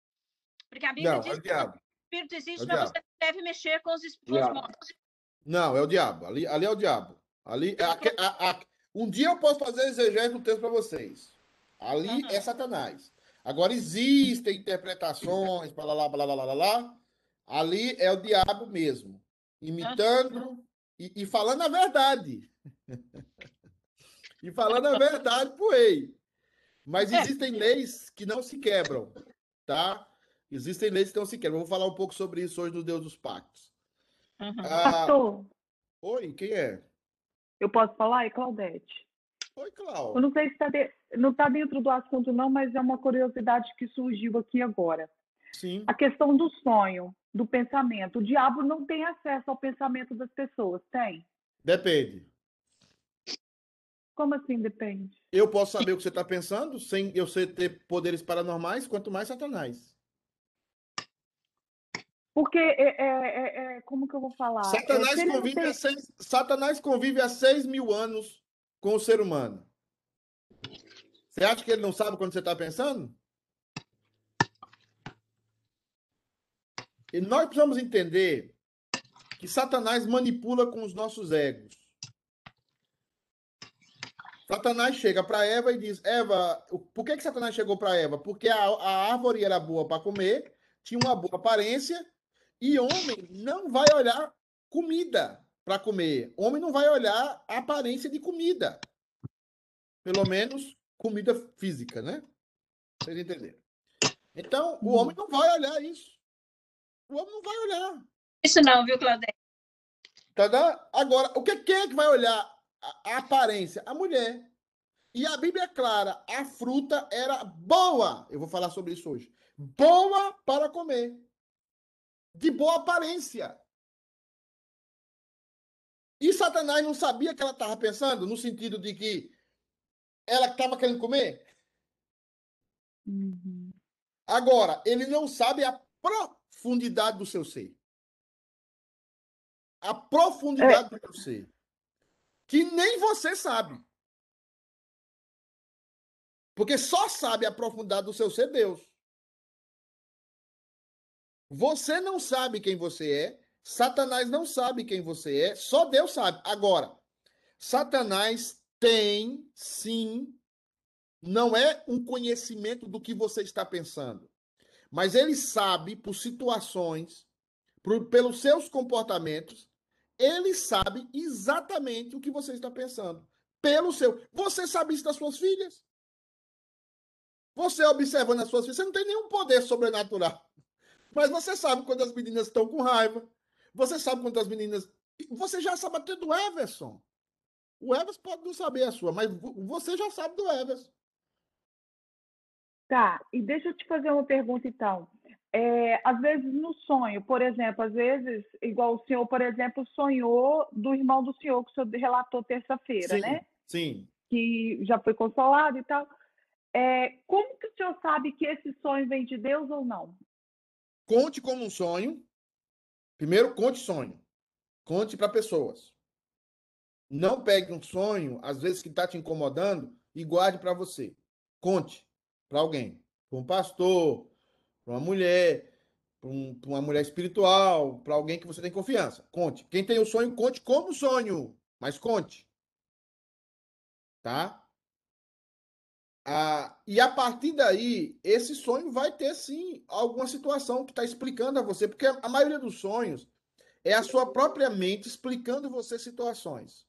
F: Porque a Bíblia
A: não,
F: diz
A: é o diabo.
F: que o espírito existe, é mas você deve mexer com os, com os mortos.
A: Não, é o diabo. Ali, ali é o diabo. Ali, é a, a, um dia eu posso fazer exegese do texto para vocês. Ali uhum. é Satanás. Agora existem interpretações, blá, blá, blá, blá, blá, blá. Ali é o diabo mesmo, imitando uhum. e, e falando a verdade. e falando a verdade pro rei. Mas é. existem leis que não se quebram, tá? Existem leis que não se quebram. vou falar um pouco sobre isso hoje no Deus dos Pactos.
G: Uhum. Ah, Pastor.
A: Oi, quem é?
G: Eu posso falar? É Claudete.
A: Oi, Cláudia.
G: Eu não sei se tá de... não está dentro do assunto, não, mas é uma curiosidade que surgiu aqui agora.
A: Sim.
G: A questão do sonho, do pensamento. O diabo não tem acesso ao pensamento das pessoas, tem?
A: Depende.
G: Como assim depende?
A: Eu posso saber o que você está pensando sem eu ser, ter poderes paranormais, quanto mais Satanás.
G: Porque é, é, é, é como que eu vou falar?
A: Satanás,
G: é,
A: convive tem... seis, Satanás convive há seis mil anos com o ser humano. Você acha que ele não sabe quando você está pensando? E nós precisamos entender que Satanás manipula com os nossos egos. Satanás chega para Eva e diz: Eva, por que, que Satanás chegou para Eva? Porque a, a árvore era boa para comer, tinha uma boa aparência, e homem não vai olhar comida. para comer. Homem não vai olhar a aparência de comida. Pelo menos comida física, né? Vocês entenderam? Então, o homem não vai olhar isso. O homem não vai olhar.
F: Isso não, viu, Claudete?
A: Tá Agora, o que quem é que vai olhar a, a aparência? A mulher. E a Bíblia é clara, a fruta era boa. Eu vou falar sobre isso hoje. Boa para comer. De boa aparência. E Satanás não sabia que ela estava pensando, no sentido de que ela estava querendo comer?
G: Uhum.
A: Agora, ele não sabe a profundidade do seu ser. A profundidade é. do seu ser. Que nem você sabe. Porque só sabe a profundidade do seu ser Deus. Você não sabe quem você é, Satanás não sabe quem você é, só Deus sabe. Agora, Satanás tem, sim, não é um conhecimento do que você está pensando, mas ele sabe, por situações, por, pelos seus comportamentos, ele sabe exatamente o que você está pensando. Pelo seu. Você sabe isso das suas filhas? Você observando as suas filhas, você não tem nenhum poder sobrenatural. Mas você sabe quando as meninas estão com raiva. Você sabe quando as meninas. Você já sabe até do Everson. O Everson pode não saber a sua, mas você já sabe do Everson.
G: Tá, e deixa eu te fazer uma pergunta então. É, às vezes no sonho, por exemplo, às vezes, igual o senhor, por exemplo, sonhou do irmão do senhor que o senhor relatou terça-feira, né?
A: Sim.
G: Que já foi consolado e tal. É, como que o senhor sabe que esse sonho vem de Deus ou não?
A: Conte como um sonho. Primeiro, conte sonho. Conte para pessoas. Não pegue um sonho, às vezes que está te incomodando, e guarde para você. Conte para alguém. Para um pastor, para uma mulher, para um, uma mulher espiritual, para alguém que você tem confiança. Conte. Quem tem o sonho, conte como sonho, mas conte. Tá? Ah, e a partir daí, esse sonho vai ter sim alguma situação que está explicando a você, porque a maioria dos sonhos é a sua própria mente explicando você situações.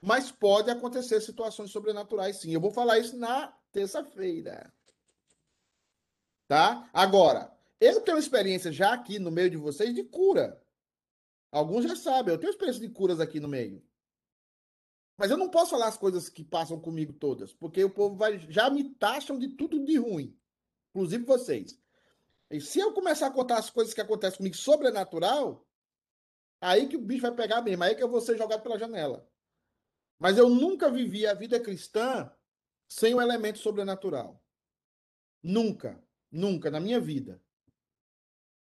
A: Mas pode acontecer situações sobrenaturais, sim. Eu vou falar isso na terça-feira. Tá? Agora, eu tenho experiência já aqui no meio de vocês de cura. Alguns já sabem, eu tenho experiência de curas aqui no meio. Mas eu não posso falar as coisas que passam comigo todas, porque o povo vai, já me taxam de tudo de ruim, inclusive vocês. E se eu começar a contar as coisas que acontecem comigo sobrenatural, aí que o bicho vai pegar mesmo, aí que eu vou ser jogado pela janela. Mas eu nunca vivi a vida cristã sem o um elemento sobrenatural. Nunca, nunca na minha vida.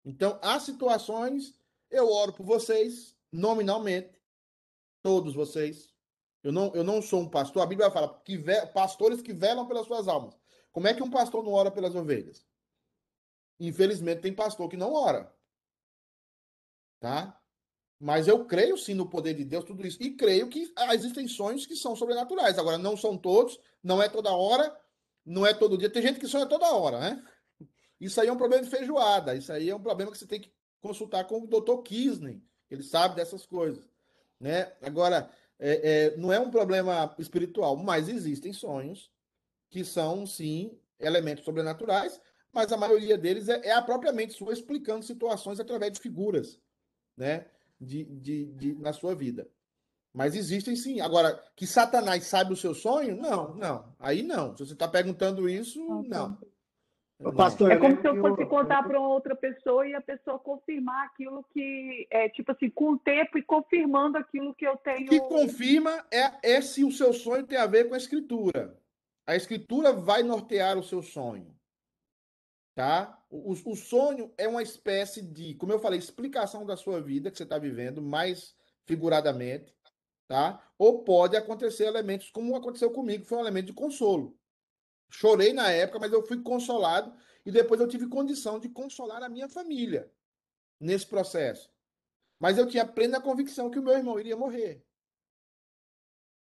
A: Então, há situações, eu oro por vocês, nominalmente, todos vocês, eu não, eu não sou um pastor. A Bíblia fala que ve, pastores que velam pelas suas almas. Como é que um pastor não ora pelas ovelhas? Infelizmente, tem pastor que não ora. Tá? Mas eu creio sim no poder de Deus, tudo isso. E creio que existem sonhos que são sobrenaturais. Agora, não são todos, não é toda hora, não é todo dia. Tem gente que sonha toda hora, né? Isso aí é um problema de feijoada. Isso aí é um problema que você tem que consultar com o Dr. Kisney. Ele sabe dessas coisas. Né? Agora, é, é, não é um problema espiritual, mas existem sonhos que são, sim, elementos sobrenaturais, mas a maioria deles é, é a própria mente sua explicando situações através de figuras, né, de, de, de, na sua vida. Mas existem sim. Agora, que Satanás sabe o seu sonho? Não, não. Aí não. Se você está perguntando isso, não.
G: Pastor, é como se eu fosse eu... contar para outra pessoa e a pessoa confirmar aquilo que é tipo assim, com o tempo e confirmando aquilo que eu tenho.
A: O que confirma é, é se o seu sonho tem a ver com a escritura. A escritura vai nortear o seu sonho. Tá? O, o sonho é uma espécie de, como eu falei, explicação da sua vida que você está vivendo, mais figuradamente, tá? Ou pode acontecer elementos como aconteceu comigo, que foi um elemento de consolo. Chorei na época, mas eu fui consolado e depois eu tive condição de consolar a minha família nesse processo. Mas eu tinha plena convicção que o meu irmão iria morrer.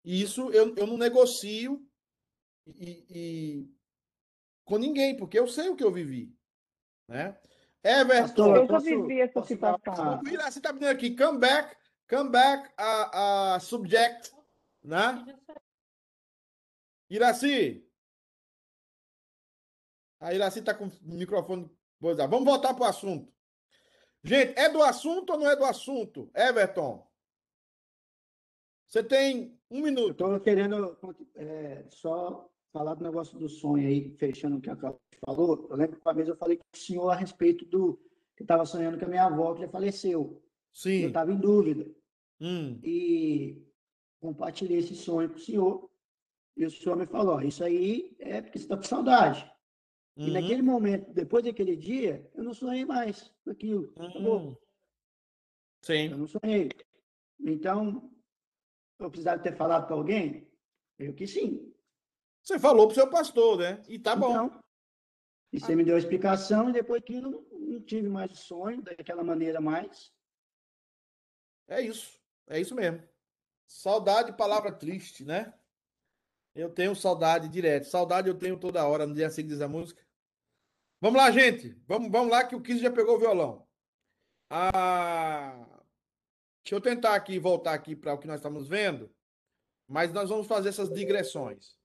A: E isso eu, eu não negocio e, e, com ninguém, porque eu sei o que eu vivi. Né? Everton.
G: Eu já vivi essa situação.
A: Você está pedindo aqui, come back. Come back a, a subject, né? Iraci. A Iraci tá com o microfone. Vamos voltar para o assunto. Gente, é do assunto ou não é do assunto? Everton. Você tem um minuto.
D: Estou querendo é, só falar do negócio do sonho aí, fechando o que a Carla falou. Eu lembro que uma vez eu falei com o senhor a respeito do que estava sonhando com a minha avó, que já faleceu.
A: Sim.
D: Eu estava em dúvida.
A: Hum.
D: E compartilhei esse sonho com o senhor. E o senhor me falou: Isso aí é porque você está com saudade. Uhum. E naquele momento, depois daquele dia, eu não sonhei mais com aquilo. Uhum.
A: Sim.
D: Eu não sonhei. Então, eu precisava ter falado para alguém? Eu que sim.
A: Você falou para o seu pastor, né? E tá bom. Então,
D: e você me deu a explicação, e depois que não, não tive mais sonho daquela maneira mais.
A: É isso. É isso mesmo. Saudade, palavra triste, né? Eu tenho saudade direto. Saudade eu tenho toda hora, no dia assim diz a música. Vamos lá, gente. Vamos, vamos lá que o Kiss já pegou o violão. Ah, deixa eu tentar aqui voltar aqui para o que nós estamos vendo, mas nós vamos fazer essas digressões.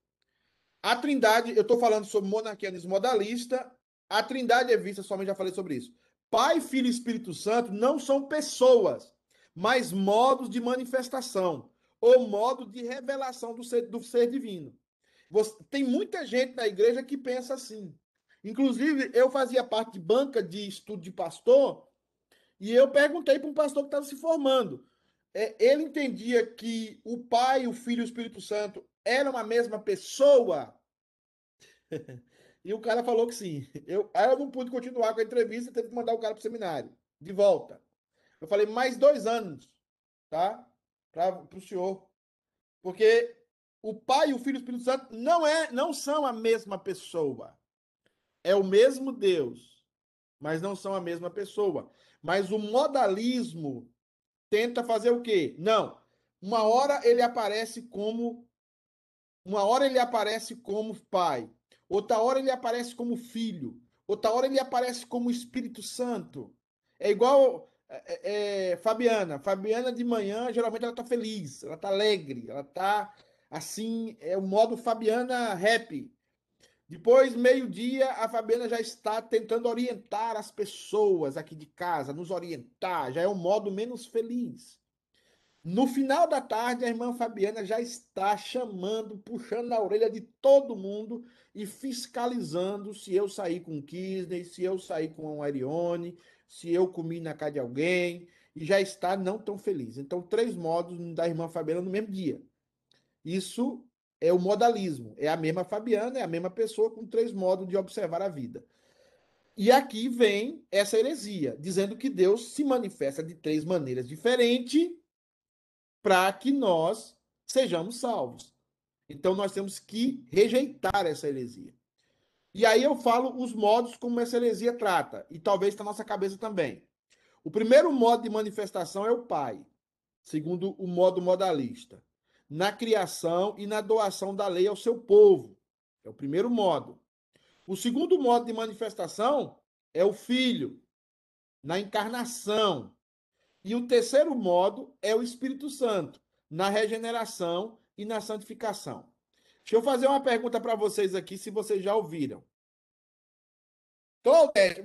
A: A Trindade, eu estou falando sobre monarquianismo modalista. A Trindade é vista, somente já falei sobre isso. Pai, Filho e Espírito Santo não são pessoas, mas modos de manifestação ou modo de revelação do ser, do ser divino. Você, tem muita gente na igreja que pensa assim. Inclusive, eu fazia parte de banca de estudo de pastor e eu perguntei para um pastor que estava se formando. É, ele entendia que o Pai, o Filho e o Espírito Santo eram a mesma pessoa? e o cara falou que sim. Eu, aí eu não pude continuar com a entrevista, teve que mandar o cara para o seminário, de volta. Eu falei, mais dois anos, tá? Para o senhor. Porque o Pai, o Filho e o Espírito Santo não, é, não são a mesma pessoa é o mesmo Deus, mas não são a mesma pessoa. Mas o modalismo tenta fazer o quê? Não. Uma hora ele aparece como uma hora ele aparece como pai, outra hora ele aparece como filho, outra hora ele aparece como Espírito Santo. É igual é, é, Fabiana. Fabiana de manhã, geralmente ela tá feliz, ela tá alegre, ela tá assim, é o modo Fabiana happy. Depois, meio-dia, a Fabiana já está tentando orientar as pessoas aqui de casa, nos orientar, já é um modo menos feliz. No final da tarde, a irmã Fabiana já está chamando, puxando a orelha de todo mundo e fiscalizando se eu saí com o Kisney, se eu saí com a Arione, se eu comi na casa de alguém, e já está não tão feliz. Então, três modos da irmã Fabiana no mesmo dia. Isso é o modalismo. É a mesma Fabiana, é a mesma pessoa com três modos de observar a vida. E aqui vem essa heresia, dizendo que Deus se manifesta de três maneiras diferentes para que nós sejamos salvos. Então nós temos que rejeitar essa heresia. E aí eu falo os modos como essa heresia trata, e talvez na nossa cabeça também. O primeiro modo de manifestação é o Pai, segundo o modo modalista na criação e na doação da lei ao seu povo. É o primeiro modo. O segundo modo de manifestação é o Filho, na encarnação. E o terceiro modo é o Espírito Santo, na regeneração e na santificação. Deixa eu fazer uma pergunta para vocês aqui, se vocês já ouviram.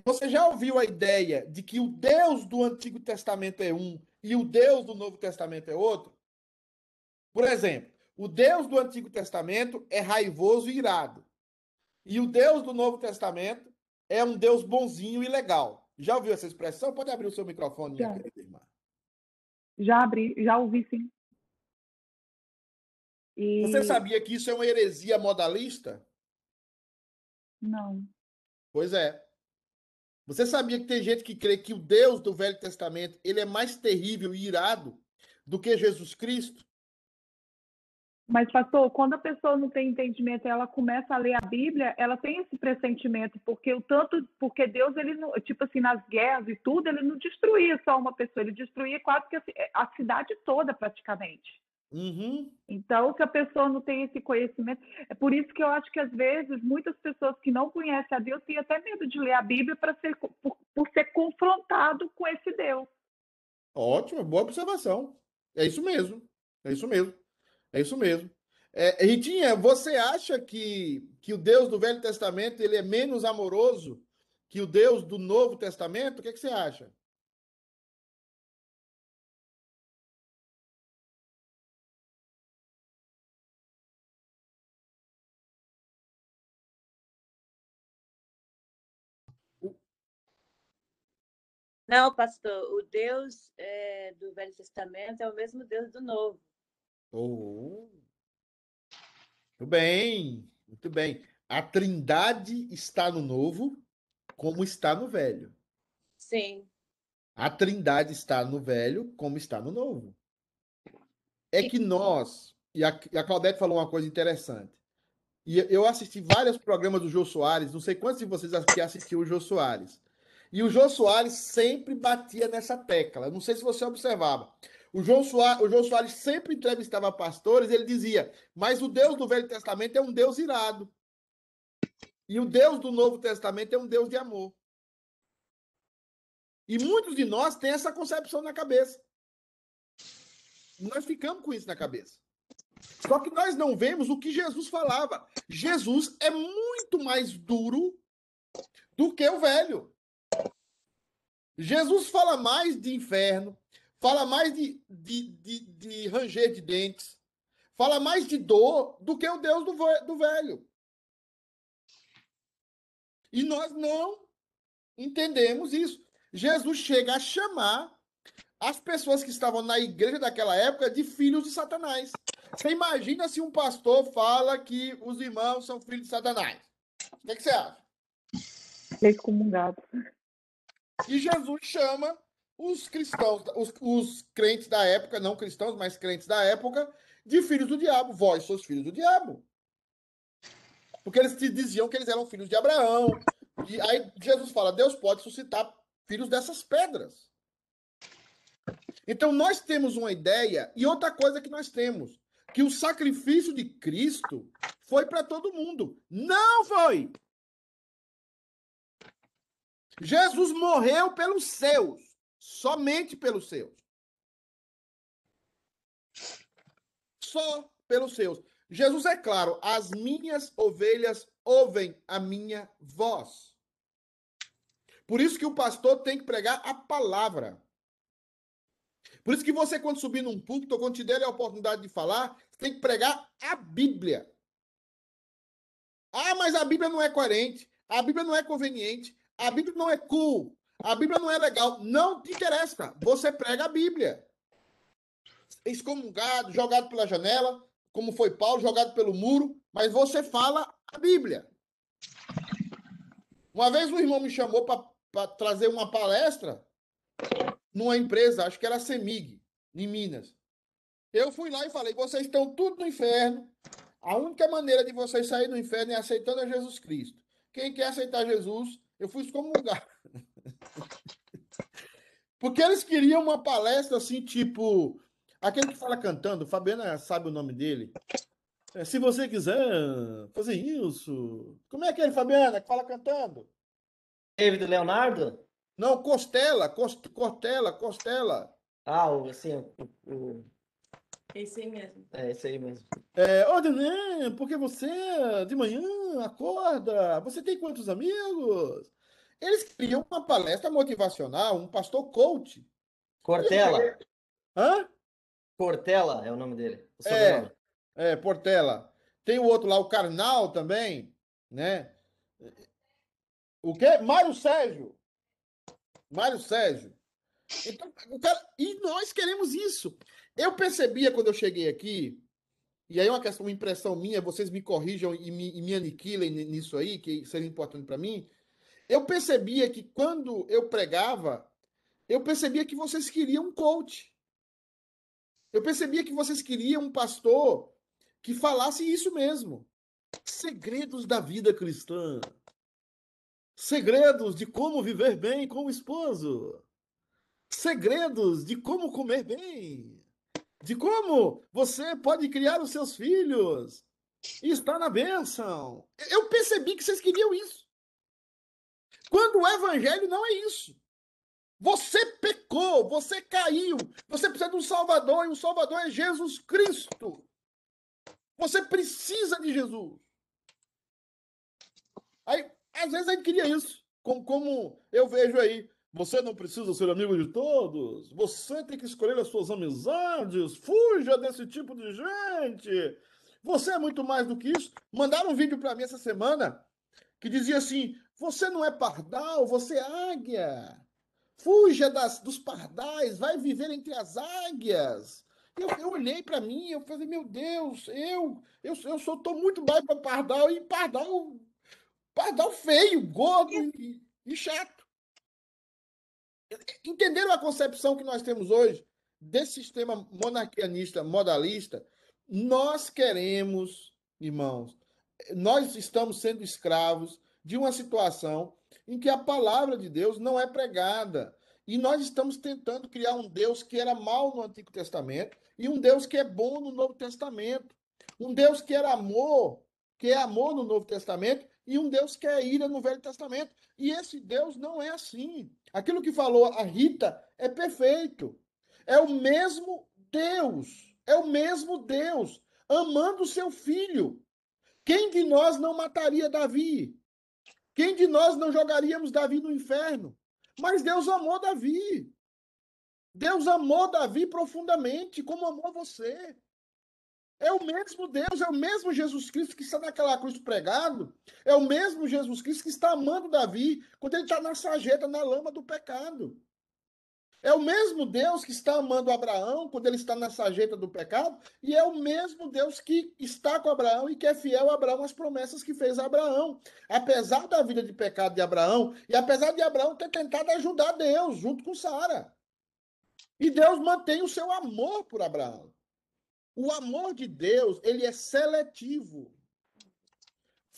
A: Você já ouviu a ideia de que o Deus do Antigo Testamento é um e o Deus do Novo Testamento é outro? Por exemplo, o Deus do Antigo Testamento é raivoso e irado. E o Deus do Novo Testamento é um Deus bonzinho e legal. Já ouviu essa expressão? Pode abrir o seu microfone, minha já. querida irmã.
G: Já abri, já ouvi sim.
A: E... Você sabia que isso é uma heresia modalista?
G: Não.
A: Pois é. Você sabia que tem gente que crê que o Deus do Velho Testamento ele é mais terrível e irado do que Jesus Cristo?
G: Mas, pastor, quando a pessoa não tem entendimento, ela começa a ler a Bíblia, ela tem esse pressentimento, porque o tanto, porque Deus, ele não, tipo assim, nas guerras e tudo, ele não destruía só uma pessoa, ele destruía quase que a, a cidade toda, praticamente.
A: Uhum.
G: Então, se a pessoa não tem esse conhecimento, é por isso que eu acho que às vezes muitas pessoas que não conhecem a Deus têm até medo de ler a Bíblia para ser por, por ser confrontado com esse Deus.
A: Ótimo, boa observação. É isso mesmo. É isso mesmo. É isso mesmo. É, Ritinha, você acha que, que o Deus do Velho Testamento ele é menos amoroso que o Deus do Novo Testamento? O que, é que você acha?
H: Não, pastor, o Deus é, do Velho Testamento é o mesmo Deus do Novo.
A: Oh. Muito bem, muito bem. A Trindade está no Novo, como está no Velho.
H: Sim.
A: A Trindade está no Velho, como está no Novo. É que nós, e a, e a Claudete falou uma coisa interessante. E eu assisti vários programas do Jô Soares, não sei quantos de vocês aqui assistiu o Jô Soares. E o João Soares sempre batia nessa tecla. Não sei se você observava. O João, Soares, o João Soares sempre entrevistava pastores, ele dizia: Mas o Deus do Velho Testamento é um Deus irado. E o Deus do Novo Testamento é um Deus de amor. E muitos de nós têm essa concepção na cabeça. Nós ficamos com isso na cabeça. Só que nós não vemos o que Jesus falava. Jesus é muito mais duro do que o velho. Jesus fala mais de inferno, fala mais de, de, de, de ranger de dentes, fala mais de dor do que o Deus do, do velho. E nós não entendemos isso. Jesus chega a chamar as pessoas que estavam na igreja daquela época de filhos de Satanás. Você imagina se um pastor fala que os irmãos são filhos de Satanás? O que, é que você acha?
G: Excomungado.
A: E Jesus chama os cristãos, os, os, crentes da época, não cristãos, mas crentes da época, de filhos do diabo. Vós sois filhos do diabo. Porque eles diziam que eles eram filhos de Abraão. E aí Jesus fala: Deus pode suscitar filhos dessas pedras. Então nós temos uma ideia, e outra coisa que nós temos, que o sacrifício de Cristo foi para todo mundo. Não foi! Jesus morreu pelos seus, somente pelos seus. Só pelos seus. Jesus é claro, as minhas ovelhas ouvem a minha voz. Por isso que o pastor tem que pregar a palavra. Por isso que você, quando subir num púlpito, ou quando te der a oportunidade de falar, tem que pregar a Bíblia. Ah, mas a Bíblia não é coerente, a Bíblia não é conveniente, a Bíblia não é cool. A Bíblia não é legal. Não te interessa. Você prega a Bíblia. Excomungado, jogado pela janela, como foi Paulo, jogado pelo muro, mas você fala a Bíblia. Uma vez um irmão me chamou para trazer uma palestra numa empresa, acho que era a Semig, em Minas. Eu fui lá e falei: vocês estão tudo no inferno. A única maneira de vocês saírem do inferno é aceitando a Jesus Cristo. Quem quer aceitar Jesus eu fui excomungar. Porque eles queriam uma palestra assim, tipo. Aquele que fala cantando, Fabiana sabe o nome dele. É, se você quiser fazer isso. Como é aquele, Fabiana, que fala cantando?
I: David Leonardo?
A: Não, Costela, Cost, Costela, Costela.
I: Ah, assim, o,
H: o... Esse aí mesmo.
I: É, esse aí mesmo.
A: É, Odinê, porque você de manhã acorda, você tem quantos amigos? Eles criam uma palestra motivacional, um pastor coach.
I: Cortella.
A: Hã?
I: Cortella é o nome dele. O
A: é, é, Portela. Tem o outro lá, o Carnal também, né? O quê? Mário Sérgio. Mário Sérgio. Então, cara... E nós queremos isso. Eu percebia quando eu cheguei aqui, e aí é uma questão, uma impressão minha, vocês me corrijam e me, e me aniquilem nisso aí, que seria importante para mim. Eu percebia que quando eu pregava, eu percebia que vocês queriam um coach. Eu percebia que vocês queriam um pastor que falasse isso mesmo. Segredos da vida cristã. Segredos de como viver bem com o esposo. Segredos de como comer bem de como você pode criar os seus filhos e estar na bênção. Eu percebi que vocês queriam isso. Quando o evangelho não é isso. Você pecou, você caiu, você precisa de um Salvador e o Salvador é Jesus Cristo. Você precisa de Jesus. Aí, às vezes a gente queria isso, como, como eu vejo aí. Você não precisa ser amigo de todos. Você tem que escolher as suas amizades. Fuja desse tipo de gente. Você é muito mais do que isso. Mandaram um vídeo para mim essa semana que dizia assim: Você não é pardal, você é águia. Fuja das, dos pardais, vai viver entre as águias. Eu, eu olhei para mim, eu falei: Meu Deus, eu eu, eu sou tô muito mais para pardal e pardal pardal feio, gordo e, e chato. Entenderam a concepção que nós temos hoje desse sistema monarquianista, modalista? Nós queremos, irmãos, nós estamos sendo escravos de uma situação em que a palavra de Deus não é pregada. E nós estamos tentando criar um Deus que era mal no Antigo Testamento e um Deus que é bom no Novo Testamento. Um Deus que era amor, que é amor no Novo Testamento e um Deus que é ira no Velho Testamento. E esse Deus não é assim. Aquilo que falou a Rita é perfeito. É o mesmo Deus. É o mesmo Deus amando o seu filho. Quem de nós não mataria Davi? Quem de nós não jogaríamos Davi no inferno? Mas Deus amou Davi. Deus amou Davi profundamente, como amou você. É o mesmo Deus, é o mesmo Jesus Cristo que está naquela cruz pregado, é o mesmo Jesus Cristo que está amando Davi quando ele está na sarjeta, na lama do pecado. É o mesmo Deus que está amando Abraão quando ele está na sarjeta do pecado, e é o mesmo Deus que está com Abraão e que é fiel a Abraão às promessas que fez a Abraão. Apesar da vida de pecado de Abraão, e apesar de Abraão ter tentado ajudar Deus junto com Sara. E Deus mantém o seu amor por Abraão. O amor de Deus, ele é seletivo.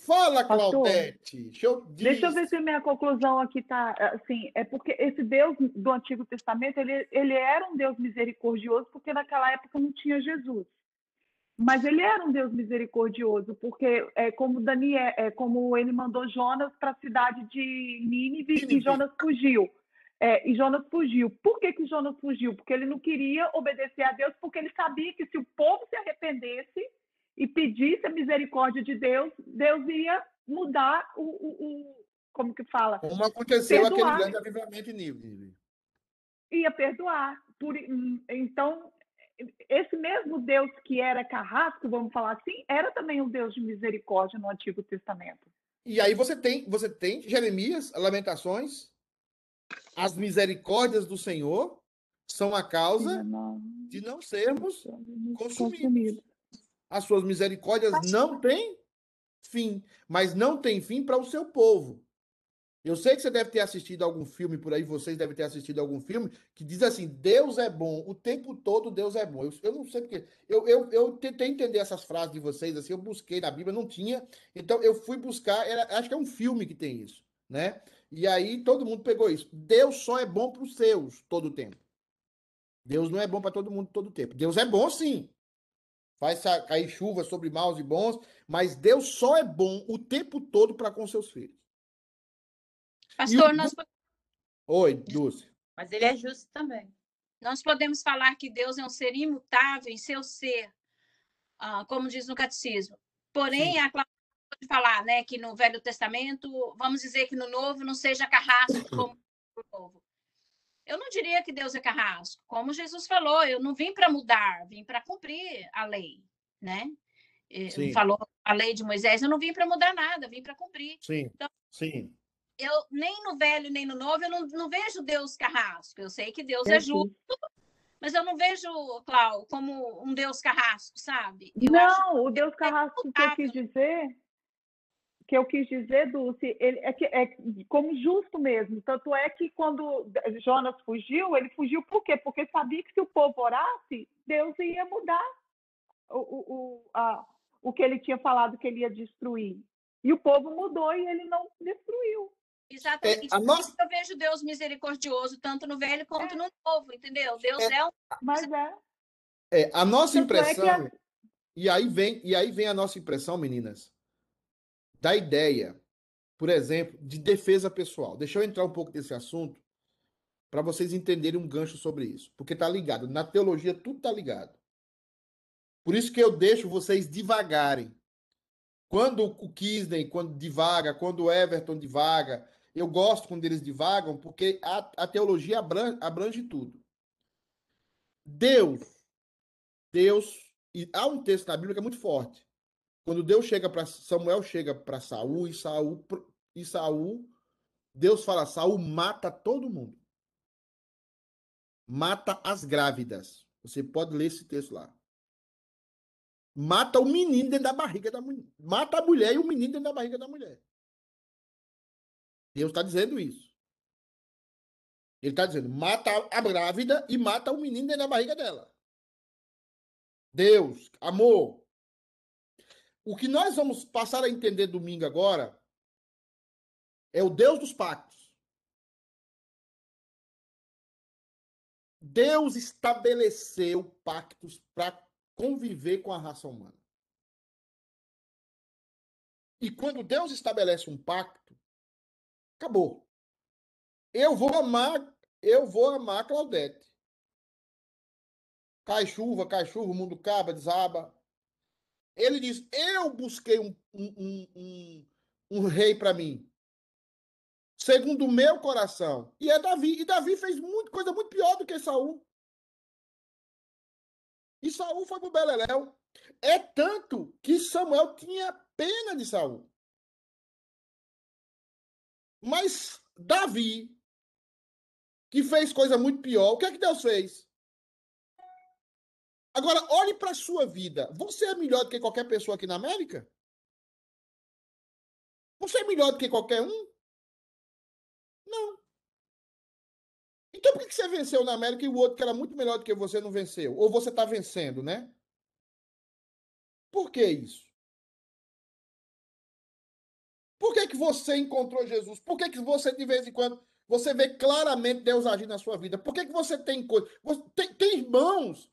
A: Fala, Claudete.
G: Deixa eu, deixa eu ver se minha conclusão aqui tá assim, é porque esse Deus do Antigo Testamento, ele, ele era um Deus misericordioso porque naquela época não tinha Jesus. Mas ele era um Deus misericordioso, porque é como Daniel, é como ele mandou Jonas para a cidade de Nínive, Nínive e Jonas fugiu. É, e Jonas fugiu. Por que, que Jonas fugiu? Porque ele não queria obedecer a Deus, porque ele sabia que se o povo se arrependesse e pedisse a misericórdia de Deus, Deus ia mudar o. o, o como que fala?
A: Como aconteceu perdoar. aquele grande avivamento em Nínive.
G: Ia perdoar. Por, então, esse mesmo Deus que era carrasco, vamos falar assim, era também um Deus de misericórdia no Antigo Testamento.
A: E aí você tem, você tem Jeremias, Lamentações, as misericórdias do Senhor são a causa de não sermos consumidos. As suas misericórdias não têm fim, mas não tem fim para o seu povo. Eu sei que você deve ter assistido algum filme por aí, vocês devem ter assistido algum filme que diz assim: Deus é bom, o tempo todo Deus é bom. Eu, eu não sei porque. Eu, eu, eu tentei entender essas frases de vocês, assim, eu busquei na Bíblia, não tinha. Então eu fui buscar, era, acho que é um filme que tem isso, né? E aí todo mundo pegou isso. Deus só é bom para os seus todo o tempo. Deus não é bom para todo mundo todo o tempo. Deus é bom sim. Faz cair chuva sobre maus e bons, mas Deus só é bom o tempo todo para com seus filhos.
F: Pastor, o... nós
A: Oi, Dulce.
H: Mas ele é justo também.
F: Nós podemos falar que Deus é um ser imutável em seu ser, ah, como diz no catecismo. Porém, Sim. a de falar, né, que no Velho Testamento, vamos dizer que no Novo não seja carrasco como no Novo. Eu não diria que Deus é carrasco, como Jesus falou, eu não vim para mudar, vim para cumprir a lei, né? Sim. Falou a lei de Moisés, eu não vim para mudar nada, vim para cumprir.
A: Sim. Então, Sim.
F: Eu nem no velho nem no novo eu não, não vejo Deus carrasco. Eu sei que Deus é, é justo, mas eu não vejo, Cláudio, como um Deus carrasco, sabe? Eu
G: não, o Deus carrasco que eu quis dizer que eu quis dizer, Dulce, ele, é, que, é como justo mesmo. Tanto é que quando Jonas fugiu, ele fugiu por quê? Porque sabia que se o povo orasse, Deus ia mudar o, o, a, o que ele tinha falado que ele ia destruir. E o povo mudou e ele não destruiu.
F: Exatamente. É, nossa... Eu vejo Deus misericordioso, tanto no velho quanto é. no novo, entendeu? Deus é, é um.
G: Mas é.
A: É, a nossa é impressão. A... E, aí vem, e aí vem a nossa impressão, meninas da ideia, por exemplo, de defesa pessoal. Deixa eu entrar um pouco nesse assunto, para vocês entenderem um gancho sobre isso, porque tá ligado. Na teologia tudo tá ligado. Por isso que eu deixo vocês devagarem. Quando o Kisney, quando divaga, quando o Everton divaga, eu gosto quando eles divagam, porque a, a teologia abrange, abrange tudo. Deus, Deus, e há um texto na Bíblia que é muito forte. Quando Deus chega para Samuel chega para Saul e Saul e Saul, Deus fala: Saul mata todo mundo. Mata as grávidas. Você pode ler esse texto lá. Mata o menino dentro da barriga da mulher. Mata a mulher e o menino dentro da barriga da mulher. Deus está dizendo isso. Ele está dizendo: mata a grávida e mata o menino dentro da barriga dela. Deus, amor. O que nós vamos passar a entender domingo agora é o Deus dos pactos. Deus estabeleceu pactos para conviver com a raça humana. E quando Deus estabelece um pacto, acabou. Eu vou amar, eu vou amar Claudete. Cai chuva, cai chuva, o mundo acaba, desaba. Ele diz: Eu busquei um, um, um, um rei para mim, segundo o meu coração. E é Davi. E Davi fez muito, coisa muito pior do que Saul. E Saul foi pro Beleléu. É tanto que Samuel tinha pena de Saul. Mas Davi, que fez coisa muito pior, o que é que Deus fez? Agora, olhe para a sua vida. Você é melhor do que qualquer pessoa aqui na América? Você é melhor do que qualquer um? Não. Então por que você venceu na América e o outro que era muito melhor do que você não venceu? Ou você está vencendo, né? Por que isso? Por que, que você encontrou Jesus? Por que, que você, de vez em quando, você vê claramente Deus agir na sua vida? Por que, que você tem coisa? Tem, tem irmãos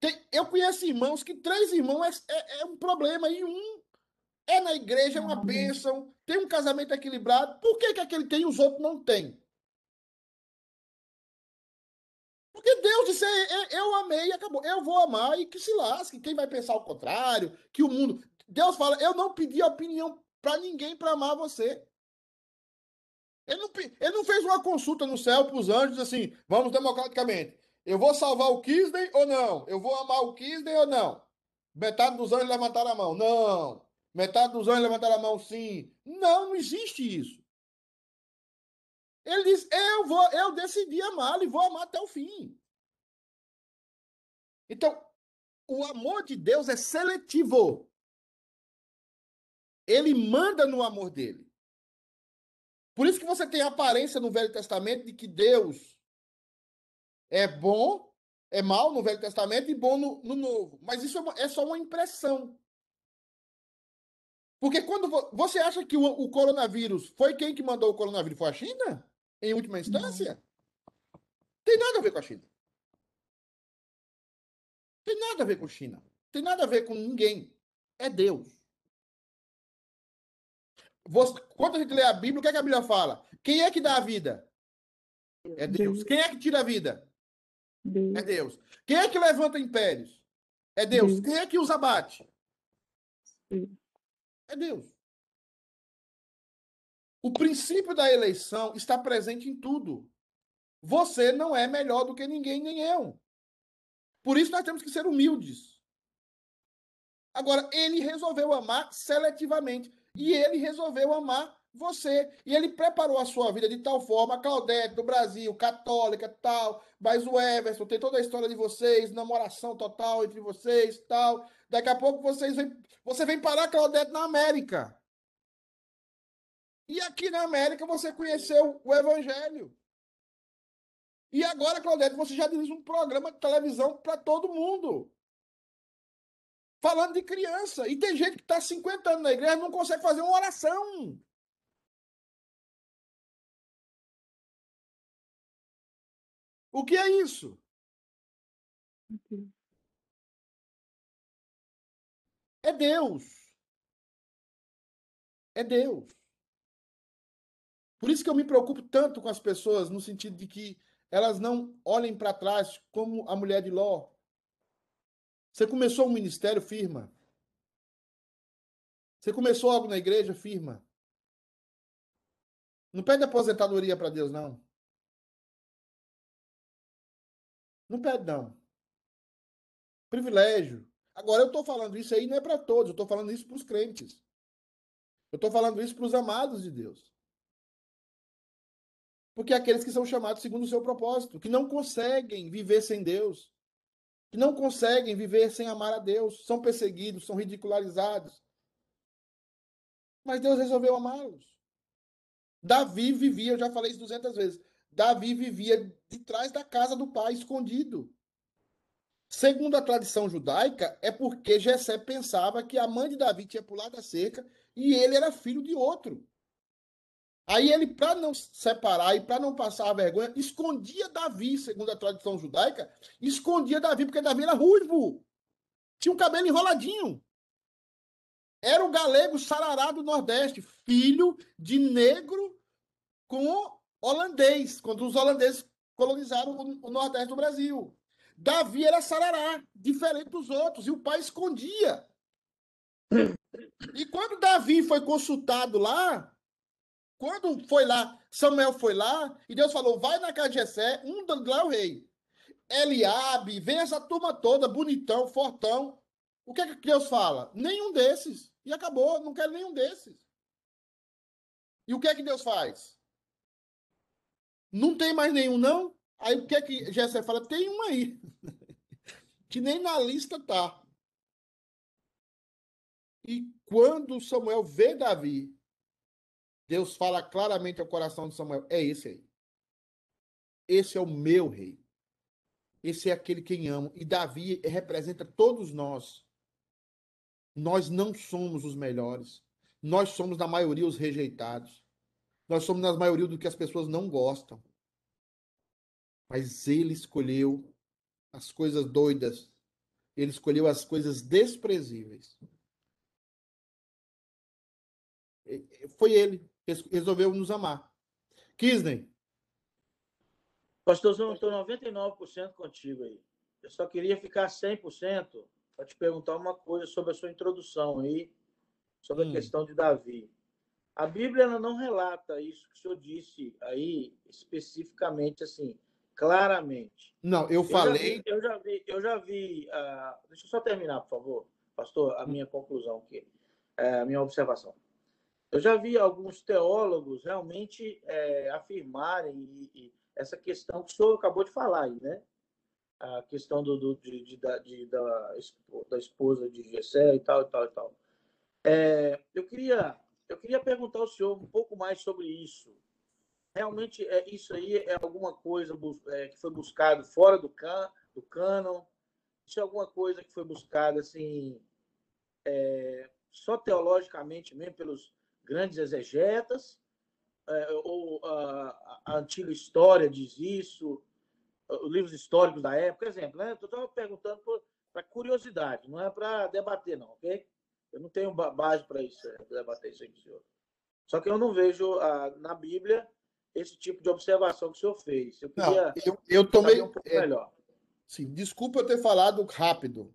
A: tem, eu conheço irmãos que três irmãos é, é, é, um problema e um é na igreja, é uma bênção, tem um casamento equilibrado. Por que, que aquele tem e os outros não têm? Porque Deus disse: Eu amei e acabou. Eu vou amar e que se lasque. Quem vai pensar o contrário? Que o mundo. Deus fala: Eu não pedi opinião para ninguém para amar você. Ele não, ele não fez uma consulta no céu para os anjos assim: Vamos democraticamente. Eu vou salvar o Kisney ou não? Eu vou amar o Kisney ou não? Metade dos anjos levantaram a mão. Não. Metade dos anjos levantaram a mão, sim. Não, não existe isso. Ele diz: Eu vou, eu decidi amá-lo e vou amar até o fim. Então, o amor de Deus é seletivo. Ele manda no amor dele. Por isso que você tem a aparência no Velho Testamento de que Deus é bom, é mal no Velho Testamento e bom no, no Novo. Mas isso é, é, só uma impressão. Porque quando você acha que o, o, coronavírus foi quem que mandou o coronavírus? Foi a China? Em última instância? Não. Tem nada a ver com a China. Tem nada a ver com a China. Tem nada a ver com ninguém. É Deus. Você, quando a gente lê a Bíblia, o que, é que a Bíblia fala? Quem é que dá a vida? É Deus. Quem é que tira a vida? Deus. É Deus. Quem é que levanta impérios? É Deus. Deus. Quem é que os abate? É Deus. O princípio da eleição está presente em tudo. Você não é melhor do que ninguém, nem eu. Por isso nós temos que ser humildes. Agora, ele resolveu amar seletivamente. E ele resolveu amar você. E ele preparou a sua vida de tal forma, Claudete, do Brasil, católica, tal, mas o Everson, tem toda a história de vocês, namoração total entre vocês, tal. Daqui a pouco vocês vêm, você vem parar, Claudete, na América. E aqui na América você conheceu o Evangelho. E agora, Claudete, você já dirige um programa de televisão para todo mundo. Falando de criança. E tem gente que está 50 anos na igreja e não consegue fazer uma oração. O que é isso? É Deus. É Deus. Por isso que eu me preocupo tanto com as pessoas, no sentido de que elas não olhem para trás como a mulher de Ló. Você começou um ministério, firma. Você começou algo na igreja, firma. Não pede aposentadoria para Deus, não. Não pede, não. Privilégio. Agora, eu estou falando isso aí não é para todos, eu estou falando isso para os crentes. Eu estou falando isso para os amados de Deus. Porque é aqueles que são chamados segundo o seu propósito, que não conseguem viver sem Deus, que não conseguem viver sem amar a Deus, são perseguidos, são ridicularizados. Mas Deus resolveu amá-los. Davi vivia, eu já falei isso 200 vezes, Davi vivia de trás da casa do pai, escondido. Segundo a tradição judaica, é porque Jessé pensava que a mãe de Davi tinha pulado a cerca e ele era filho de outro. Aí ele, para não separar e para não passar a vergonha, escondia Davi, segundo a tradição judaica, escondia Davi, porque Davi era ruivo. Tinha um cabelo enroladinho. Era o galego sarará do Nordeste, filho de negro com holandês, quando os holandeses colonizaram o, o Nordeste do Brasil. Davi era sarará, diferente dos outros, e o pai escondia. E quando Davi foi consultado lá, quando foi lá, Samuel foi lá, e Deus falou: vai na casa de Jessé, um lá o rei. Eliabe, vem essa turma toda, bonitão, fortão. O que é que Deus fala? Nenhum desses. E acabou, não quero nenhum desses. E o que é que Deus faz? Não tem mais nenhum, não? Aí o que é que Jessé fala? Tem um aí. que nem na lista tá. E quando Samuel vê Davi Deus fala claramente ao coração de Samuel: é esse aí. Esse é o meu rei. Esse é aquele quem amo. E Davi representa todos nós. Nós não somos os melhores. Nós somos, na maioria, os rejeitados. Nós somos, na maioria, do que as pessoas não gostam. Mas ele escolheu as coisas doidas. Ele escolheu as coisas desprezíveis. Foi ele resolveu nos amar. Kisney.
E: Pastorzão, eu estou 99% contigo aí. Eu só queria ficar 100% para te perguntar uma coisa sobre a sua introdução aí, sobre hum. a questão de Davi. A Bíblia ela não relata isso que o senhor disse aí especificamente, assim, claramente.
A: Não, eu falei.
E: Eu já vi, eu já vi. Eu já vi uh... deixa eu só terminar, por favor, pastor, a hum. minha conclusão aqui, é, a minha observação. Eu já vi alguns teólogos realmente é, afirmarem e, e essa questão que o senhor acabou de falar aí, né? A questão do, do de, de, de, da, da esposa de Gessé e tal, e tal, e tal. É, eu, queria, eu queria perguntar ao senhor um pouco mais sobre isso. Realmente, é, isso aí é alguma coisa é, que foi buscado fora do, can, do canon? Isso é alguma coisa que foi buscada, assim, é, só teologicamente mesmo, pelos grandes exegetas, é, ou a, a, antiga história diz isso, os livros históricos da época, exemplo, né? Estava perguntando para curiosidade, não é para debater, não, ok? Eu não tenho base para isso, é, debater isso o senhor. Só que eu não vejo a, na Bíblia esse tipo de observação que o senhor fez. Eu queria
A: não, eu, eu tomei
E: um pouco é, melhor.
A: Sim, desculpa eu ter falado rápido.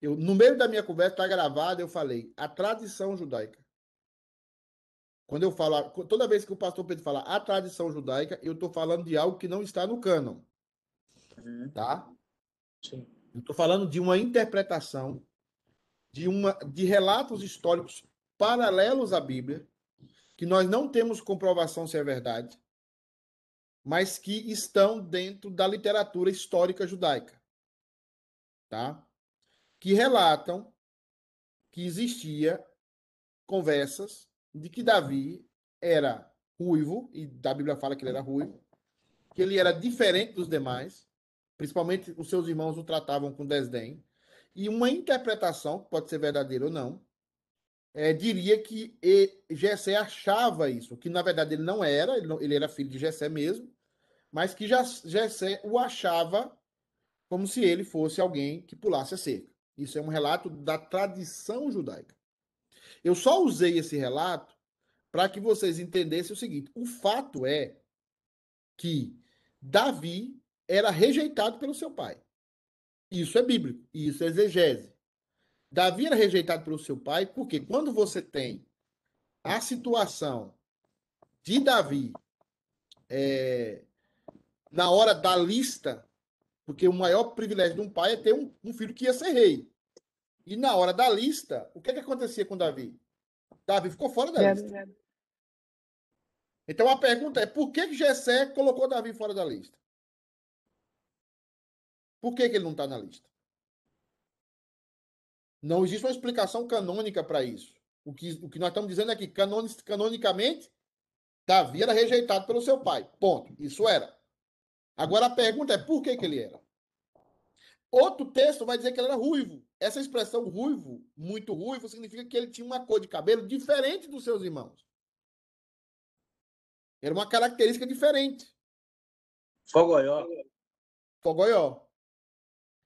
A: Eu, no meio da minha conversa, está gravado, eu falei a tradição judaica. Quando eu falo, toda vez que o pastor Pedro fala a tradição judaica, eu estou falando de algo que não está no cânon. Uhum. Tá?
E: Sim.
A: Eu estou falando de uma interpretação de, uma, de relatos históricos paralelos à Bíblia, que nós não temos comprovação se é verdade, mas que estão dentro da literatura histórica judaica. Tá? Que relatam que existia conversas de que Davi era ruivo, e da Bíblia fala que ele era ruivo, que ele era diferente dos demais, principalmente os seus irmãos o tratavam com desdém, e uma interpretação, pode ser verdadeira ou não, é, diria que Jessé achava isso, que na verdade ele não era, ele, não, ele era filho de Jessé mesmo, mas que Jessé o achava como se ele fosse alguém que pulasse a cerca. Isso é um relato da tradição judaica. Eu só usei esse relato para que vocês entendessem o seguinte: o fato é que Davi era rejeitado pelo seu pai. Isso é bíblico, isso é exegese. Davi era rejeitado pelo seu pai, porque quando você tem a situação de Davi é, na hora da lista, porque o maior privilégio de um pai é ter um, um filho que ia ser rei. E na hora da lista, o que, que acontecia com Davi? Davi ficou fora da lista. Então a pergunta é: por que, que Jessé colocou Davi fora da lista? Por que, que ele não está na lista? Não existe uma explicação canônica para isso. O que, o que nós estamos dizendo é que, canonicamente, Davi era rejeitado pelo seu pai. Ponto. Isso era. Agora a pergunta é por que, que ele era? Outro texto vai dizer que ele era ruivo. Essa expressão ruivo, muito ruivo, significa que ele tinha uma cor de cabelo diferente dos seus irmãos. Era uma característica diferente.
E: Fogoió.
A: Fogoió.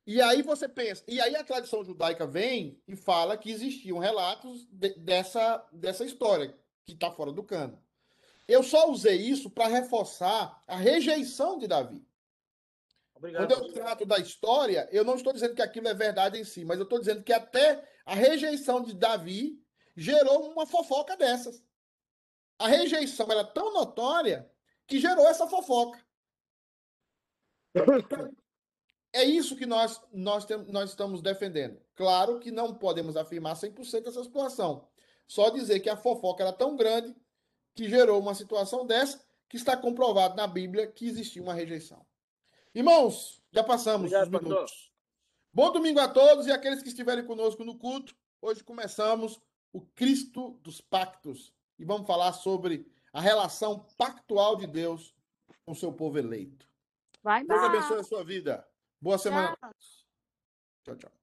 A: E aí você pensa, e aí a tradição judaica vem e fala que existiam relatos de, dessa, dessa história, que está fora do cano. Eu só usei isso para reforçar a rejeição de Davi. Obrigado. Quando eu trato da história, eu não estou dizendo que aquilo é verdade em si, mas eu estou dizendo que até a rejeição de Davi gerou uma fofoca dessas. A rejeição era tão notória que gerou essa fofoca. É isso que nós, nós, temos, nós estamos defendendo. Claro que não podemos afirmar 100% essa situação. Só dizer que a fofoca era tão grande que gerou uma situação dessa, que está comprovado na Bíblia que existia uma rejeição. Irmãos, já passamos Obrigado, os minutos. Pastor. Bom domingo a todos e aqueles que estiverem conosco no culto. Hoje começamos o Cristo dos Pactos e vamos falar sobre a relação pactual de Deus com o seu povo eleito.
B: Vai,
A: Deus abençoe a sua vida. Boa semana. Tchau, tchau.